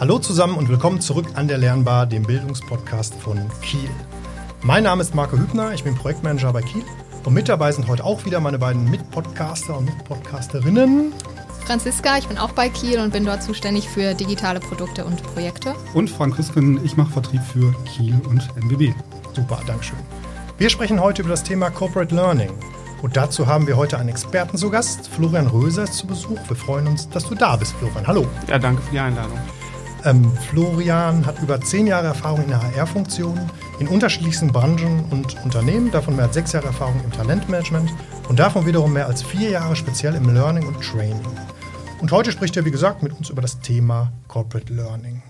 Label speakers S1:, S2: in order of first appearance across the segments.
S1: Hallo zusammen und willkommen zurück an der Lernbar, dem Bildungspodcast von Kiel. Mein Name ist Marco Hübner, ich bin Projektmanager bei Kiel und mit dabei sind heute auch wieder meine beiden Mitpodcaster und Mitpodcasterinnen.
S2: Franziska, ich bin auch bei Kiel und bin dort zuständig für digitale Produkte und Projekte.
S3: Und Frank Rüsken, ich mache Vertrieb für Kiel und NBB.
S1: Super, Dankeschön. Wir sprechen heute über das Thema Corporate Learning. Und dazu haben wir heute einen Experten zu Gast. Florian Röser ist zu Besuch. Wir freuen uns, dass du da bist, Florian. Hallo.
S4: Ja, danke für die Einladung.
S1: Ähm, Florian hat über zehn Jahre Erfahrung in der HR-Funktion in unterschiedlichsten Branchen und Unternehmen, davon mehr als sechs Jahre Erfahrung im Talentmanagement und davon wiederum mehr als vier Jahre speziell im Learning und Training. Und heute spricht er, wie gesagt, mit uns über das Thema Corporate Learning.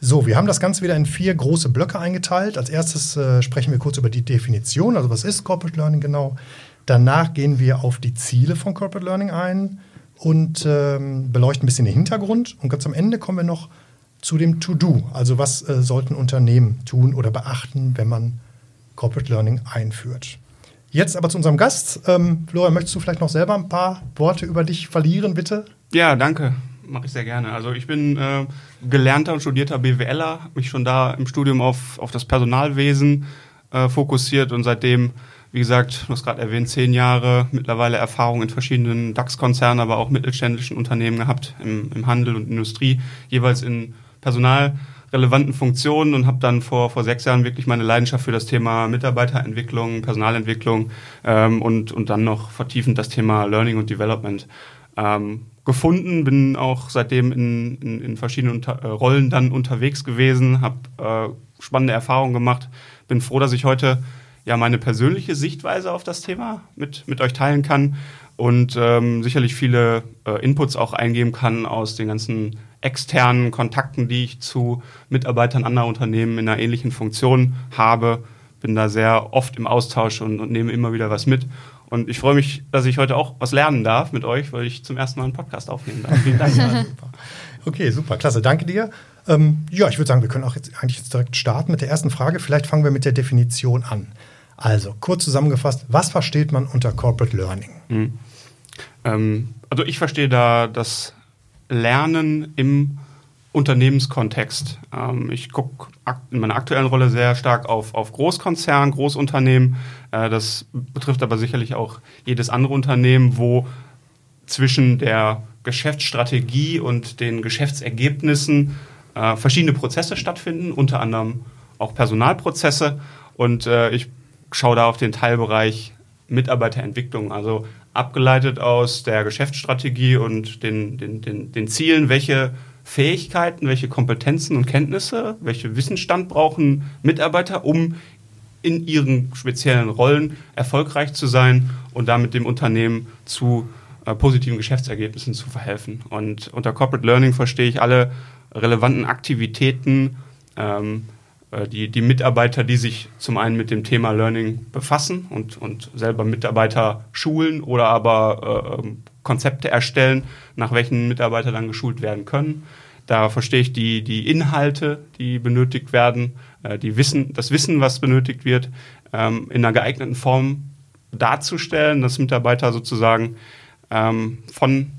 S1: So, wir haben das Ganze wieder in vier große Blöcke eingeteilt. Als erstes äh, sprechen wir kurz über die Definition, also was ist Corporate Learning genau. Danach gehen wir auf die Ziele von Corporate Learning ein und ähm, beleuchten ein bisschen den Hintergrund. Und ganz am Ende kommen wir noch zu dem To-Do. Also was äh, sollten Unternehmen tun oder beachten, wenn man Corporate Learning einführt. Jetzt aber zu unserem Gast. Ähm, Florian, möchtest du vielleicht noch selber ein paar Worte über dich verlieren, bitte?
S4: Ja, danke. Mache ich sehr gerne. Also ich bin äh, gelernter und studierter BWLer, mich schon da im Studium auf, auf das Personalwesen äh, fokussiert und seitdem, wie gesagt, du hast gerade erwähnt, zehn Jahre mittlerweile Erfahrung in verschiedenen DAX-Konzernen, aber auch mittelständischen Unternehmen gehabt, im, im Handel und Industrie, jeweils in personalrelevanten Funktionen und habe dann vor, vor sechs Jahren wirklich meine Leidenschaft für das Thema Mitarbeiterentwicklung, Personalentwicklung ähm, und, und dann noch vertiefend das Thema Learning und Development ähm, gefunden, bin auch seitdem in, in, in verschiedenen Unter äh, Rollen dann unterwegs gewesen, habe äh, spannende Erfahrungen gemacht, bin froh, dass ich heute ja meine persönliche Sichtweise auf das Thema mit, mit euch teilen kann und ähm, sicherlich viele äh, Inputs auch eingeben kann aus den ganzen externen Kontakten, die ich zu Mitarbeitern anderer Unternehmen in einer ähnlichen Funktion habe. Bin da sehr oft im Austausch und, und nehme immer wieder was mit und ich freue mich, dass ich heute auch was lernen darf mit euch, weil ich zum ersten Mal einen Podcast aufnehmen darf. Vielen Dank.
S1: super. Okay, super, klasse. Danke dir. Ähm, ja, ich würde sagen, wir können auch jetzt eigentlich jetzt direkt starten mit der ersten Frage. Vielleicht fangen wir mit der Definition an. Also, kurz zusammengefasst, was versteht man unter Corporate Learning? Mhm.
S4: Ähm, also, ich verstehe da das Lernen im Unternehmenskontext. Ähm, ich gucke in meiner aktuellen Rolle sehr stark auf, auf Großkonzern, Großunternehmen. Äh, das betrifft aber sicherlich auch jedes andere Unternehmen, wo zwischen der Geschäftsstrategie und den Geschäftsergebnissen äh, verschiedene Prozesse stattfinden, unter anderem auch Personalprozesse. Und äh, ich schaue da auf den Teilbereich Mitarbeiterentwicklung, also abgeleitet aus der Geschäftsstrategie und den, den, den, den Zielen, welche Fähigkeiten, welche Kompetenzen und Kenntnisse, welche Wissensstand brauchen Mitarbeiter, um in ihren speziellen Rollen erfolgreich zu sein und damit dem Unternehmen zu äh, positiven Geschäftsergebnissen zu verhelfen. Und unter Corporate Learning verstehe ich alle relevanten Aktivitäten, ähm, äh, die, die Mitarbeiter, die sich zum einen mit dem Thema Learning befassen und, und selber Mitarbeiter schulen oder aber äh, ähm, Konzepte erstellen, nach welchen Mitarbeiter dann geschult werden können. Da verstehe ich die, die Inhalte, die benötigt werden, äh, die Wissen, das Wissen, was benötigt wird, ähm, in einer geeigneten Form darzustellen, dass Mitarbeiter sozusagen ähm, von,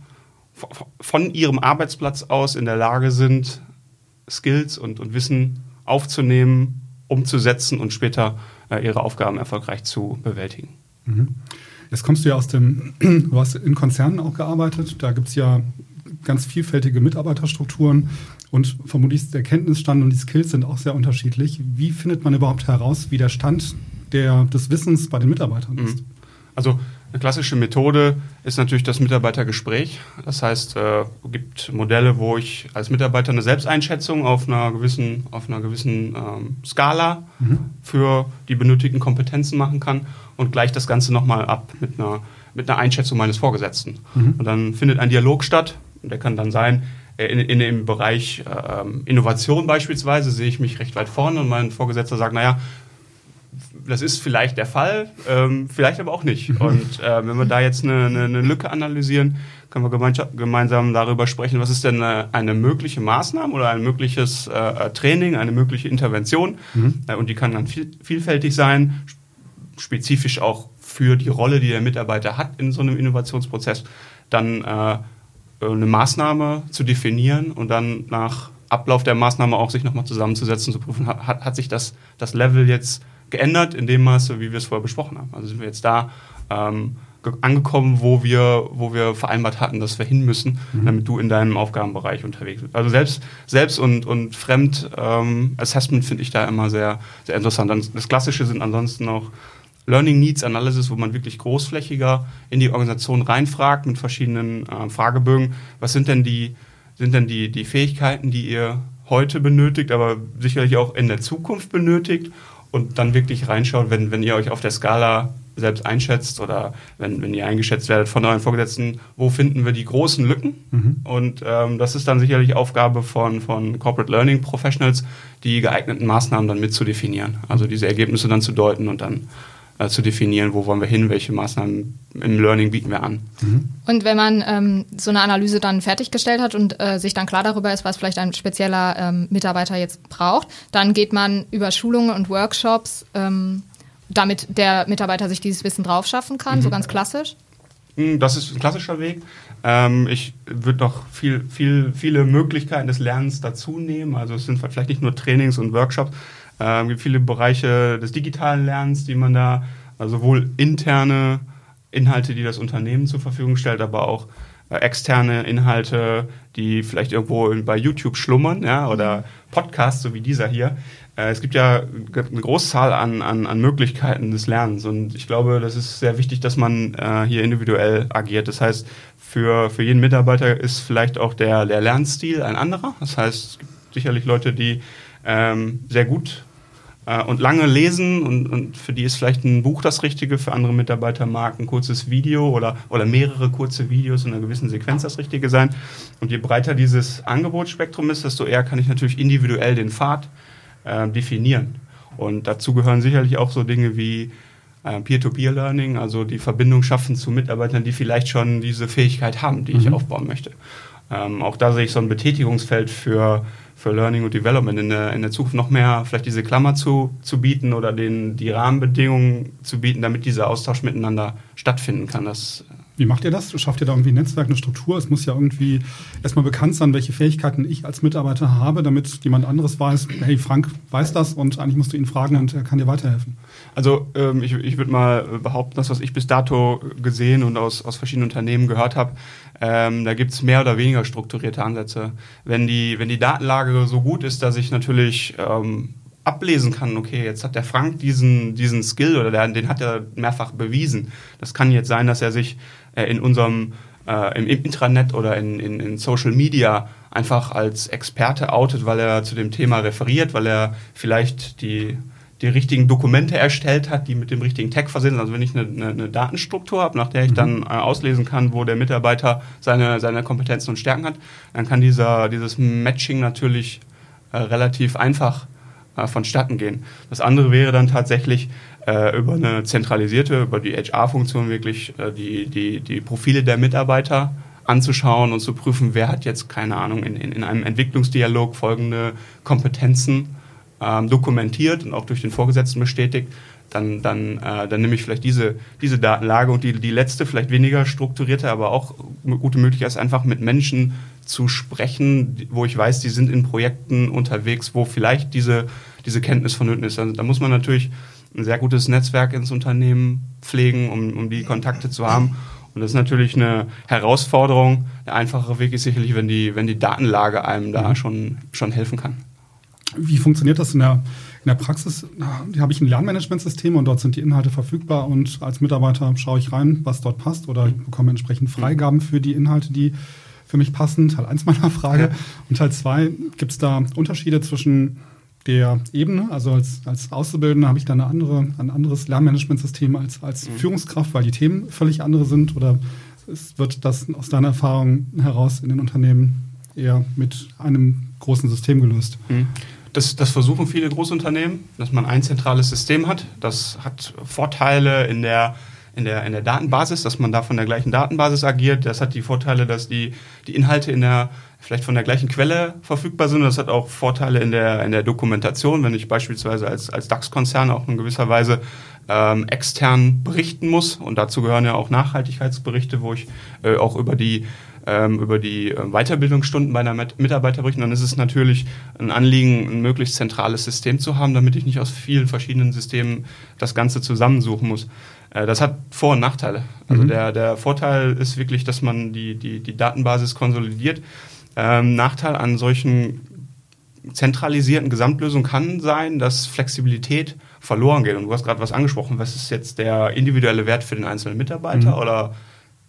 S4: von ihrem Arbeitsplatz aus in der Lage sind, Skills und, und Wissen aufzunehmen, umzusetzen und später äh, ihre Aufgaben erfolgreich zu bewältigen.
S3: Mhm. Jetzt kommst du ja aus dem, du hast in Konzernen auch gearbeitet, da gibt es ja ganz vielfältige Mitarbeiterstrukturen und vermutlich der Kenntnisstand und die Skills sind auch sehr unterschiedlich. Wie findet man überhaupt heraus, wie der Stand der, des Wissens bei den Mitarbeitern ist? Mhm.
S4: Also eine klassische Methode ist natürlich das Mitarbeitergespräch. Das heißt, äh, es gibt Modelle, wo ich als Mitarbeiter eine Selbsteinschätzung auf einer gewissen, auf einer gewissen ähm, Skala mhm. für die benötigten Kompetenzen machen kann und gleich das Ganze nochmal ab mit einer, mit einer Einschätzung meines Vorgesetzten. Mhm. Und dann findet ein Dialog statt. Und der kann dann sein, äh, in, in dem Bereich äh, Innovation beispielsweise sehe ich mich recht weit vorne und mein Vorgesetzter sagt, naja, das ist vielleicht der Fall, ähm, vielleicht aber auch nicht. Und äh, wenn wir da jetzt eine, eine, eine Lücke analysieren, können wir gemeinsam darüber sprechen, was ist denn eine, eine mögliche Maßnahme oder ein mögliches äh, Training, eine mögliche Intervention. Mhm. Äh, und die kann dann viel, vielfältig sein, spezifisch auch für die Rolle, die der Mitarbeiter hat in so einem Innovationsprozess, dann äh, eine Maßnahme zu definieren und dann nach Ablauf der Maßnahme auch sich nochmal zusammenzusetzen, zu prüfen, hat, hat sich das, das Level jetzt geändert in dem Maße, wie wir es vorher besprochen haben. Also sind wir jetzt da ähm, angekommen, wo wir, wo wir vereinbart hatten, dass wir hin müssen, mhm. damit du in deinem Aufgabenbereich unterwegs bist. Also selbst, selbst und, und Fremd-Assessment ähm, finde ich da immer sehr, sehr interessant. Das Klassische sind ansonsten auch Learning Needs Analysis, wo man wirklich großflächiger in die Organisation reinfragt mit verschiedenen äh, Fragebögen. Was sind denn die, sind denn die, die Fähigkeiten, die ihr heute benötigt, aber sicherlich auch in der Zukunft benötigt und dann wirklich reinschaut, wenn, wenn ihr euch auf der Skala selbst einschätzt oder wenn, wenn ihr eingeschätzt werdet von euren Vorgesetzten, wo finden wir die großen Lücken? Mhm. Und ähm, das ist dann sicherlich Aufgabe von, von Corporate Learning Professionals, die geeigneten Maßnahmen dann mit zu definieren. Also diese Ergebnisse dann zu deuten und dann äh, zu definieren, wo wollen wir hin, welche Maßnahmen im Learning bieten wir an.
S2: Mhm. Und wenn man ähm, so eine Analyse dann fertiggestellt hat und äh, sich dann klar darüber ist, was vielleicht ein spezieller ähm, Mitarbeiter jetzt braucht, dann geht man über Schulungen und Workshops ähm, damit der Mitarbeiter sich dieses Wissen drauf schaffen kann, mhm. so ganz klassisch?
S4: Hm, das ist ein klassischer Weg. Ähm, ich würde noch viel, viel, viele Möglichkeiten des Lernens dazu nehmen. Also es sind vielleicht nicht nur Trainings und Workshops, es gibt viele Bereiche des digitalen Lernens, die man da, also sowohl interne Inhalte, die das Unternehmen zur Verfügung stellt, aber auch äh, externe Inhalte, die vielleicht irgendwo bei YouTube schlummern, ja, oder Podcasts, so wie dieser hier, äh, es gibt ja eine Großzahl an, an, an Möglichkeiten des Lernens und ich glaube, das ist sehr wichtig, dass man äh, hier individuell agiert. Das heißt, für, für jeden Mitarbeiter ist vielleicht auch der, der Lernstil ein anderer. Das heißt, es gibt sicherlich Leute, die ähm, sehr gut äh, und lange lesen und, und für die ist vielleicht ein Buch das Richtige, für andere Mitarbeiter mag ein kurzes Video oder, oder mehrere kurze Videos in einer gewissen Sequenz das Richtige sein. Und je breiter dieses Angebotsspektrum ist, desto eher kann ich natürlich individuell den Pfad äh, definieren. Und dazu gehören sicherlich auch so Dinge wie äh, Peer-to-Peer-Learning, also die Verbindung schaffen zu Mitarbeitern, die vielleicht schon diese Fähigkeit haben, die mhm. ich aufbauen möchte. Ähm, auch da sehe ich so ein Betätigungsfeld für, für Learning und Development in der, in der Zukunft noch mehr vielleicht diese Klammer zu, zu bieten oder den, die Rahmenbedingungen zu bieten, damit dieser Austausch miteinander stattfinden kann. Das
S3: wie macht ihr das? Schafft ihr da irgendwie ein Netzwerk, eine Struktur? Es muss ja irgendwie erstmal bekannt sein, welche Fähigkeiten ich als Mitarbeiter habe, damit jemand anderes weiß, hey, Frank weiß das und eigentlich musst du ihn fragen und er kann dir weiterhelfen.
S4: Also ähm, ich, ich würde mal behaupten, das, was ich bis dato gesehen und aus, aus verschiedenen Unternehmen gehört habe, ähm, da gibt es mehr oder weniger strukturierte Ansätze. Wenn die, wenn die Datenlage so gut ist, dass ich natürlich ähm, ablesen kann, okay, jetzt hat der Frank diesen, diesen Skill oder der, den hat er mehrfach bewiesen. Das kann jetzt sein, dass er sich äh, in unserem äh, im Intranet oder in, in, in Social Media einfach als Experte outet, weil er zu dem Thema referiert, weil er vielleicht die, die richtigen Dokumente erstellt hat, die mit dem richtigen Tag versehen sind. Also wenn ich eine, eine, eine Datenstruktur habe, nach der ich mhm. dann äh, auslesen kann, wo der Mitarbeiter seine, seine Kompetenzen und Stärken hat, dann kann dieser, dieses Matching natürlich äh, relativ einfach äh, vonstatten gehen. Das andere wäre dann tatsächlich äh, über eine zentralisierte, über die HR-Funktion wirklich äh, die, die, die Profile der Mitarbeiter anzuschauen und zu prüfen, wer hat jetzt, keine Ahnung, in, in, in einem Entwicklungsdialog folgende Kompetenzen ähm, dokumentiert und auch durch den Vorgesetzten bestätigt, dann, dann, äh, dann nehme ich vielleicht diese, diese Datenlage und die, die letzte, vielleicht weniger strukturierte, aber auch gute Möglichkeit ist, einfach mit Menschen zu sprechen, wo ich weiß, die sind in Projekten unterwegs, wo vielleicht diese, diese Kenntnis vonnöten ist. Also da muss man natürlich ein sehr gutes Netzwerk ins Unternehmen pflegen, um, um die Kontakte zu haben. Und das ist natürlich eine Herausforderung. Der einfache Weg ist sicherlich, wenn die, wenn die Datenlage einem da mhm. schon, schon helfen kann.
S3: Wie funktioniert das in der, in der Praxis? Da habe ich ein Lernmanagementsystem und dort sind die Inhalte verfügbar und als Mitarbeiter schaue ich rein, was dort passt oder ich bekomme entsprechend Freigaben für die Inhalte, die für mich passen. Teil 1 meiner Frage. Ja. Und Teil 2, gibt es da Unterschiede zwischen der Ebene, also als, als Auszubildender habe ich da eine andere, ein anderes Lernmanagementsystem als, als mhm. Führungskraft, weil die Themen völlig andere sind oder es wird das aus deiner Erfahrung heraus in den Unternehmen eher mit einem großen System gelöst?
S4: Mhm. Das, das, versuchen viele Großunternehmen, dass man ein zentrales System hat. Das hat Vorteile in der, in der, in der Datenbasis, dass man da von der gleichen Datenbasis agiert. Das hat die Vorteile, dass die, die Inhalte in der vielleicht von der gleichen Quelle verfügbar sind. Das hat auch Vorteile in der, in der Dokumentation, wenn ich beispielsweise als, als DAX-Konzern auch in gewisser Weise ähm, extern berichten muss. Und dazu gehören ja auch Nachhaltigkeitsberichte, wo ich äh, auch über die ähm, über die äh, Weiterbildungsstunden bei einer Mitarbeiter berichten, dann ist es natürlich ein Anliegen, ein möglichst zentrales System zu haben, damit ich nicht aus vielen verschiedenen Systemen das Ganze zusammensuchen muss. Äh, das hat Vor- und Nachteile. Also mhm. der, der Vorteil ist wirklich, dass man die, die, die Datenbasis konsolidiert. Ähm, Nachteil an solchen zentralisierten Gesamtlösungen kann sein, dass Flexibilität verloren geht. Und du hast gerade was angesprochen, was ist jetzt der individuelle Wert für den einzelnen Mitarbeiter mhm. oder,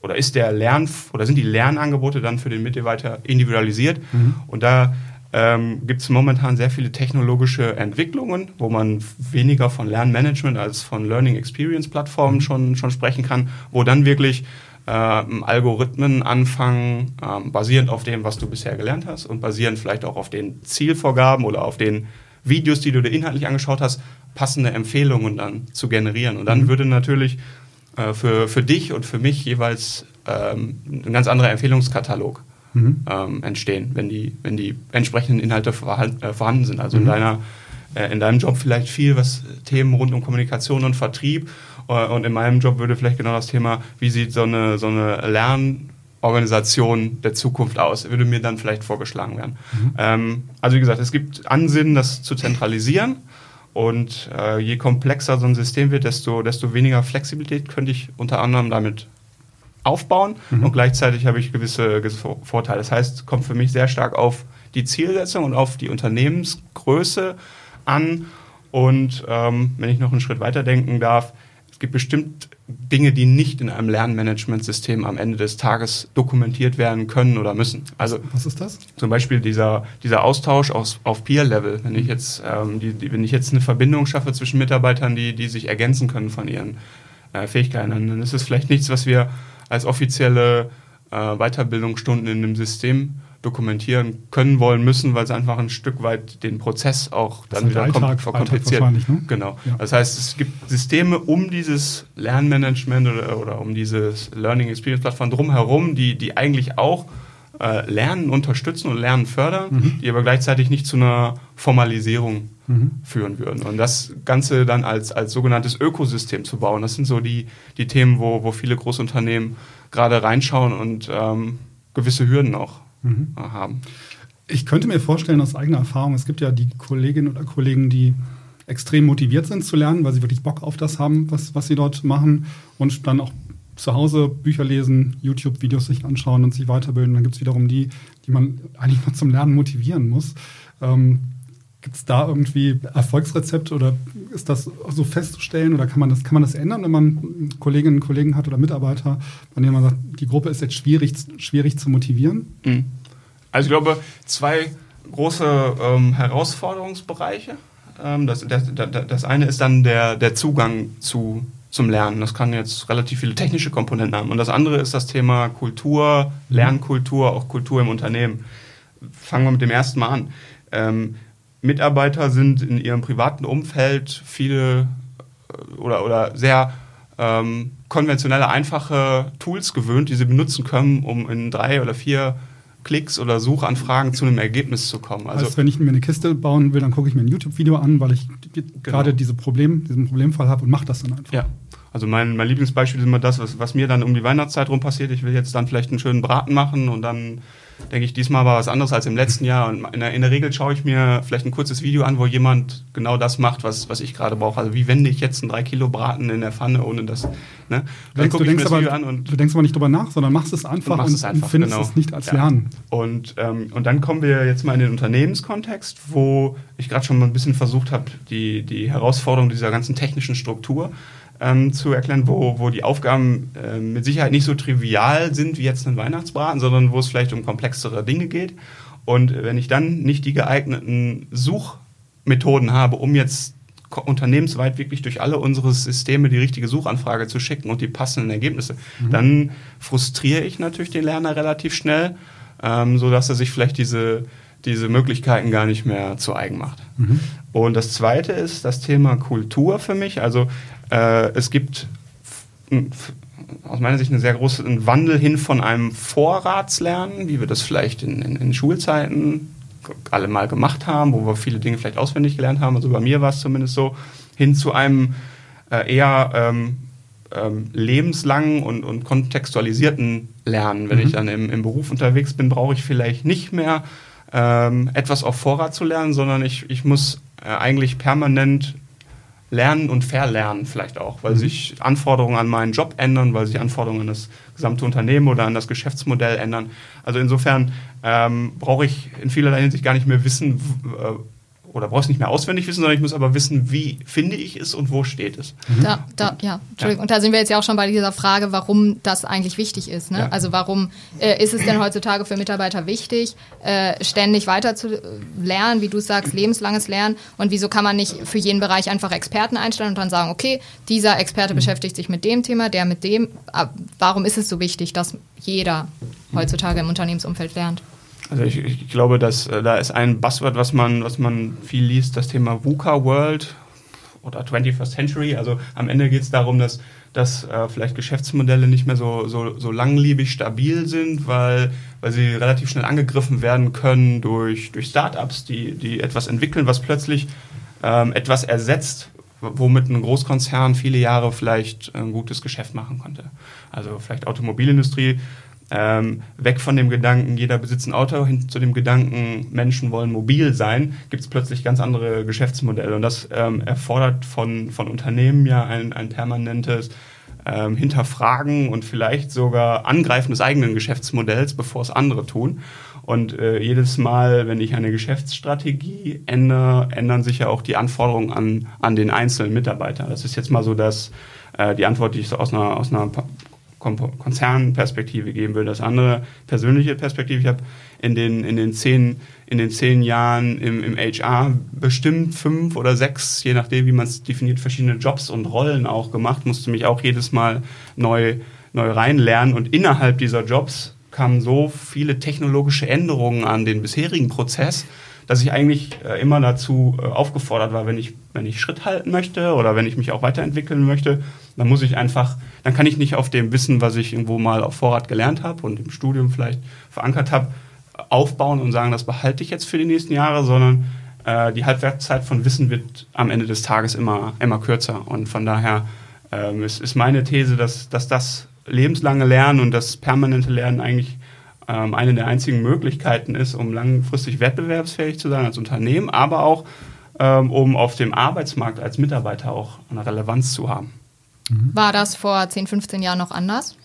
S4: oder ist der Lern oder sind die Lernangebote dann für den Mitarbeiter individualisiert? Mhm. Und da ähm, gibt es momentan sehr viele technologische Entwicklungen, wo man weniger von Lernmanagement als von Learning Experience Plattformen mhm. schon, schon sprechen kann, wo dann wirklich äh, Algorithmen anfangen, äh, basierend auf dem, was du bisher gelernt hast und basierend vielleicht auch auf den Zielvorgaben oder auf den Videos, die du dir inhaltlich angeschaut hast, passende Empfehlungen dann zu generieren. Und dann mhm. würde natürlich äh, für, für dich und für mich jeweils ähm, ein ganz anderer Empfehlungskatalog mhm. ähm, entstehen, wenn die, wenn die entsprechenden Inhalte vorhanden, äh, vorhanden sind. Also mhm. in, deiner, äh, in deinem Job vielleicht viel, was Themen rund um Kommunikation und Vertrieb äh, und in meinem Job würde vielleicht genau das Thema, wie sieht so eine, so eine Lernorganisation der Zukunft aus, würde mir dann vielleicht vorgeschlagen werden. Mhm. Ähm, also wie gesagt, es gibt Ansinnen, das zu zentralisieren. Und äh, je komplexer so ein System wird, desto, desto weniger Flexibilität könnte ich unter anderem damit aufbauen. Mhm. Und gleichzeitig habe ich gewisse, gewisse Vorteile. Das heißt, es kommt für mich sehr stark auf die Zielsetzung und auf die Unternehmensgröße an. Und ähm, wenn ich noch einen Schritt weiter denken darf, es gibt bestimmt Dinge, die nicht in einem Lernmanagementsystem am Ende des Tages dokumentiert werden können oder müssen.
S3: Also was ist das?
S4: Zum Beispiel dieser, dieser Austausch aus, auf Peer-Level. Wenn ich jetzt ähm, die, die, wenn ich jetzt eine Verbindung schaffe zwischen Mitarbeitern, die, die sich ergänzen können von ihren äh, Fähigkeiten, dann ist es vielleicht nichts, was wir als offizielle äh, Weiterbildungsstunden in dem System dokumentieren können, wollen, müssen, weil es einfach ein Stück weit den Prozess auch dann wieder Alltag, verkompliziert. Alltag ne? Genau. Ja. Das heißt, es gibt Systeme um dieses Lernmanagement oder, oder um dieses Learning Experience Plattform drumherum, die, die eigentlich auch äh, Lernen unterstützen und Lernen fördern, mhm. die aber gleichzeitig nicht zu einer Formalisierung mhm. führen würden. Und das Ganze dann als, als sogenanntes Ökosystem zu bauen, das sind so die, die Themen, wo, wo viele Großunternehmen gerade reinschauen und ähm, gewisse Hürden auch mhm. haben.
S3: Ich könnte mir vorstellen, aus eigener Erfahrung, es gibt ja die Kolleginnen oder Kollegen, die extrem motiviert sind zu lernen, weil sie wirklich Bock auf das haben, was, was sie dort machen und dann auch zu Hause Bücher lesen, YouTube-Videos sich anschauen und sich weiterbilden. Dann gibt es wiederum die, die man eigentlich noch zum Lernen motivieren muss. Ähm, Gibt es da irgendwie Erfolgsrezepte oder ist das so festzustellen oder kann man das, kann man das ändern, wenn man Kolleginnen und Kollegen hat oder Mitarbeiter, bei denen man sagt, die Gruppe ist jetzt schwierig, schwierig zu motivieren? Mhm.
S4: Also ich glaube, zwei große ähm, Herausforderungsbereiche. Ähm, das, das, das, eine ist dann der, der Zugang zu, zum Lernen. Das kann jetzt relativ viele technische Komponenten haben. Und das andere ist das Thema Kultur, Lernkultur, auch Kultur im Unternehmen. Fangen wir mit dem ersten Mal an. Ähm, Mitarbeiter sind in ihrem privaten Umfeld viele äh, oder, oder sehr ähm, konventionelle, einfache Tools gewöhnt, die sie benutzen können, um in drei oder vier Klicks oder Suchanfragen zu einem Ergebnis zu kommen.
S3: Also heißt, wenn ich mir eine Kiste bauen will, dann gucke ich mir ein YouTube-Video an, weil ich genau. gerade diese Problem, diesen Problemfall habe und mache das dann einfach.
S4: Ja. Also mein, mein Lieblingsbeispiel ist immer das, was, was mir dann um die Weihnachtszeit rum passiert. Ich will jetzt dann vielleicht einen schönen Braten machen und dann denke ich, diesmal war was anderes als im letzten Jahr. Und in der, in der, Regel schaue ich mir vielleicht ein kurzes Video an, wo jemand genau das macht, was, was ich gerade brauche. Also wie wende ich jetzt einen 3 Kilo Braten in der Pfanne, ohne das. Ne?
S3: Dann gucke ich mir das aber, Video an und. Du denkst aber nicht drüber nach, sondern machst es einfach und, und, es einfach, findest genau. es nicht als ja. Lernen.
S4: Und, ähm, und dann kommen wir jetzt mal in den Unternehmenskontext, wo ich gerade schon mal ein bisschen versucht habe, die, die Herausforderung dieser ganzen technischen Struktur ähm, zu erklären, wo, wo die Aufgaben äh, mit Sicherheit nicht so trivial sind wie jetzt ein Weihnachtsbraten, sondern wo es vielleicht um komplexere Dinge geht. Und wenn ich dann nicht die geeigneten Suchmethoden habe, um jetzt unternehmensweit wirklich durch alle unsere Systeme die richtige Suchanfrage zu schicken und die passenden Ergebnisse, mhm. dann frustriere ich natürlich den Lerner relativ schnell, ähm, sodass er sich vielleicht diese, diese Möglichkeiten gar nicht mehr zu eigen macht. Mhm. Und das Zweite ist das Thema Kultur für mich. Also äh, es gibt aus meiner Sicht einen sehr großen Wandel hin von einem Vorratslernen, wie wir das vielleicht in, in, in Schulzeiten alle mal gemacht haben, wo wir viele Dinge vielleicht auswendig gelernt haben. Also bei mir war es zumindest so, hin zu einem äh, eher ähm, ähm, lebenslangen und, und kontextualisierten Lernen. Wenn mhm. ich dann im, im Beruf unterwegs bin, brauche ich vielleicht nicht mehr ähm, etwas auf Vorrat zu lernen, sondern ich, ich muss äh, eigentlich permanent lernen und verlernen vielleicht auch, weil mhm. sich Anforderungen an meinen Job ändern, weil sich Anforderungen an das gesamte Unternehmen oder an das Geschäftsmodell ändern. Also insofern ähm, brauche ich in vielerlei Hinsicht gar nicht mehr wissen, äh, oder brauchst nicht mehr auswendig wissen, sondern ich muss aber wissen, wie finde ich es und wo steht es.
S2: Mhm. Da, da, ja, Entschuldigung. Ja. Und da sind wir jetzt ja auch schon bei dieser Frage, warum das eigentlich wichtig ist. Ne? Ja. Also warum äh, ist es denn heutzutage für Mitarbeiter wichtig, äh, ständig weiter zu lernen, wie du sagst, lebenslanges Lernen und wieso kann man nicht für jeden Bereich einfach Experten einstellen und dann sagen, okay, dieser Experte mhm. beschäftigt sich mit dem Thema, der mit dem. Äh, warum ist es so wichtig, dass jeder heutzutage im Unternehmensumfeld lernt?
S4: Also ich, ich glaube, dass äh, da ist ein Buzzword, was man, was man viel liest, das Thema VUCA World oder 21st Century. Also am Ende geht es darum, dass, dass äh, vielleicht Geschäftsmodelle nicht mehr so, so, so langlebig stabil sind, weil, weil sie relativ schnell angegriffen werden können durch, durch Startups, die, die etwas entwickeln, was plötzlich ähm, etwas ersetzt, womit ein Großkonzern viele Jahre vielleicht ein gutes Geschäft machen konnte. Also vielleicht Automobilindustrie ähm, weg von dem Gedanken, jeder besitzt ein Auto, hin zu dem Gedanken, Menschen wollen mobil sein, gibt es plötzlich ganz andere Geschäftsmodelle. Und das ähm, erfordert von, von Unternehmen ja ein, ein permanentes ähm, Hinterfragen und vielleicht sogar Angreifen des eigenen Geschäftsmodells, bevor es andere tun. Und äh, jedes Mal, wenn ich eine Geschäftsstrategie ändere, ändern sich ja auch die Anforderungen an, an den einzelnen Mitarbeiter. Das ist jetzt mal so dass äh, die Antwort, die ich so aus einer, aus einer Konzernperspektive geben will. Das andere persönliche Perspektive. Ich habe in den, in, den zehn, in den zehn Jahren im, im HR bestimmt fünf oder sechs, je nachdem, wie man es definiert, verschiedene Jobs und Rollen auch gemacht, musste mich auch jedes Mal neu, neu reinlernen. Und innerhalb dieser Jobs kamen so viele technologische Änderungen an den bisherigen Prozess, dass ich eigentlich äh, immer dazu äh, aufgefordert war, wenn ich, wenn ich Schritt halten möchte oder wenn ich mich auch weiterentwickeln möchte, dann muss ich einfach, dann kann ich nicht auf dem Wissen, was ich irgendwo mal auf Vorrat gelernt habe und im Studium vielleicht verankert habe, aufbauen und sagen, das behalte ich jetzt für die nächsten Jahre, sondern äh, die Halbwertszeit von Wissen wird am Ende des Tages immer, immer kürzer. Und von daher ähm, ist, ist meine These, dass, dass das lebenslange Lernen und das permanente Lernen eigentlich ähm, eine der einzigen Möglichkeiten ist, um langfristig wettbewerbsfähig zu sein als Unternehmen, aber auch ähm, um auf dem Arbeitsmarkt als Mitarbeiter auch eine Relevanz zu haben.
S2: Mhm. War das vor 10, 15 Jahren noch anders?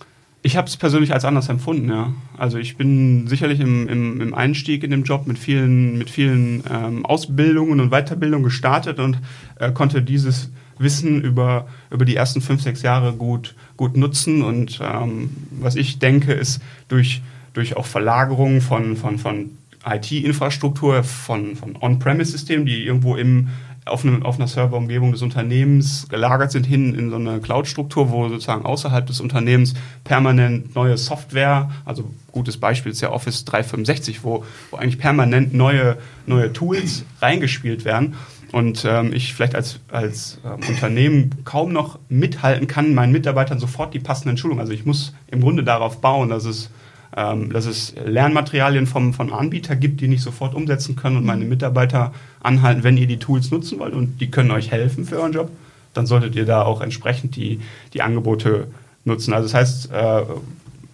S4: Ich habe es persönlich als anders empfunden, ja. Also ich bin sicherlich im, im, im Einstieg in dem Job mit vielen, mit vielen ähm, Ausbildungen und Weiterbildungen gestartet und äh, konnte dieses Wissen über, über die ersten fünf, sechs Jahre gut, gut nutzen. Und ähm, was ich denke, ist durch, durch auch Verlagerung von, von, von IT-Infrastruktur, von, von On-Premise-Systemen, die irgendwo im auf, einem, auf einer Serverumgebung des Unternehmens gelagert sind, hin in so eine Cloud-Struktur, wo sozusagen außerhalb des Unternehmens permanent neue Software, also gutes Beispiel ist ja Office 365, wo, wo eigentlich permanent neue, neue Tools reingespielt werden und ähm, ich vielleicht als, als ähm, Unternehmen kaum noch mithalten kann, meinen Mitarbeitern sofort die passenden Schulungen. Also ich muss im Grunde darauf bauen, dass es ähm, dass es Lernmaterialien vom, von Anbieter gibt, die nicht sofort umsetzen können und meine Mitarbeiter anhalten, wenn ihr die Tools nutzen wollt und die können euch helfen für euren Job, dann solltet ihr da auch entsprechend die, die Angebote nutzen. Also das heißt, äh,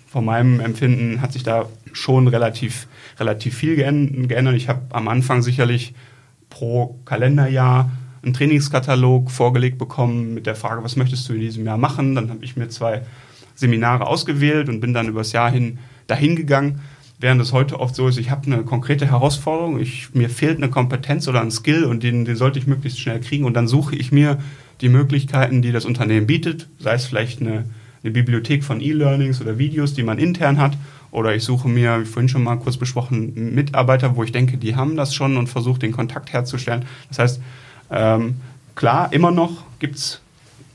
S4: von meinem Empfinden hat sich da schon relativ, relativ viel geändert. Ich habe am Anfang sicherlich pro Kalenderjahr einen Trainingskatalog vorgelegt bekommen mit der Frage, was möchtest du in diesem Jahr machen? Dann habe ich mir zwei Seminare ausgewählt und bin dann übers Jahr hin dahin gegangen. Während es heute oft so ist, ich habe eine konkrete Herausforderung, ich, mir fehlt eine Kompetenz oder ein Skill und den, den sollte ich möglichst schnell kriegen und dann suche ich mir die Möglichkeiten, die das Unternehmen bietet, sei es vielleicht eine, eine Bibliothek von E-Learnings oder Videos, die man intern hat, oder ich suche mir, wie vorhin schon mal kurz besprochen, Mitarbeiter, wo ich denke, die haben das schon und versuche den Kontakt herzustellen. Das heißt, ähm, klar, immer noch gibt es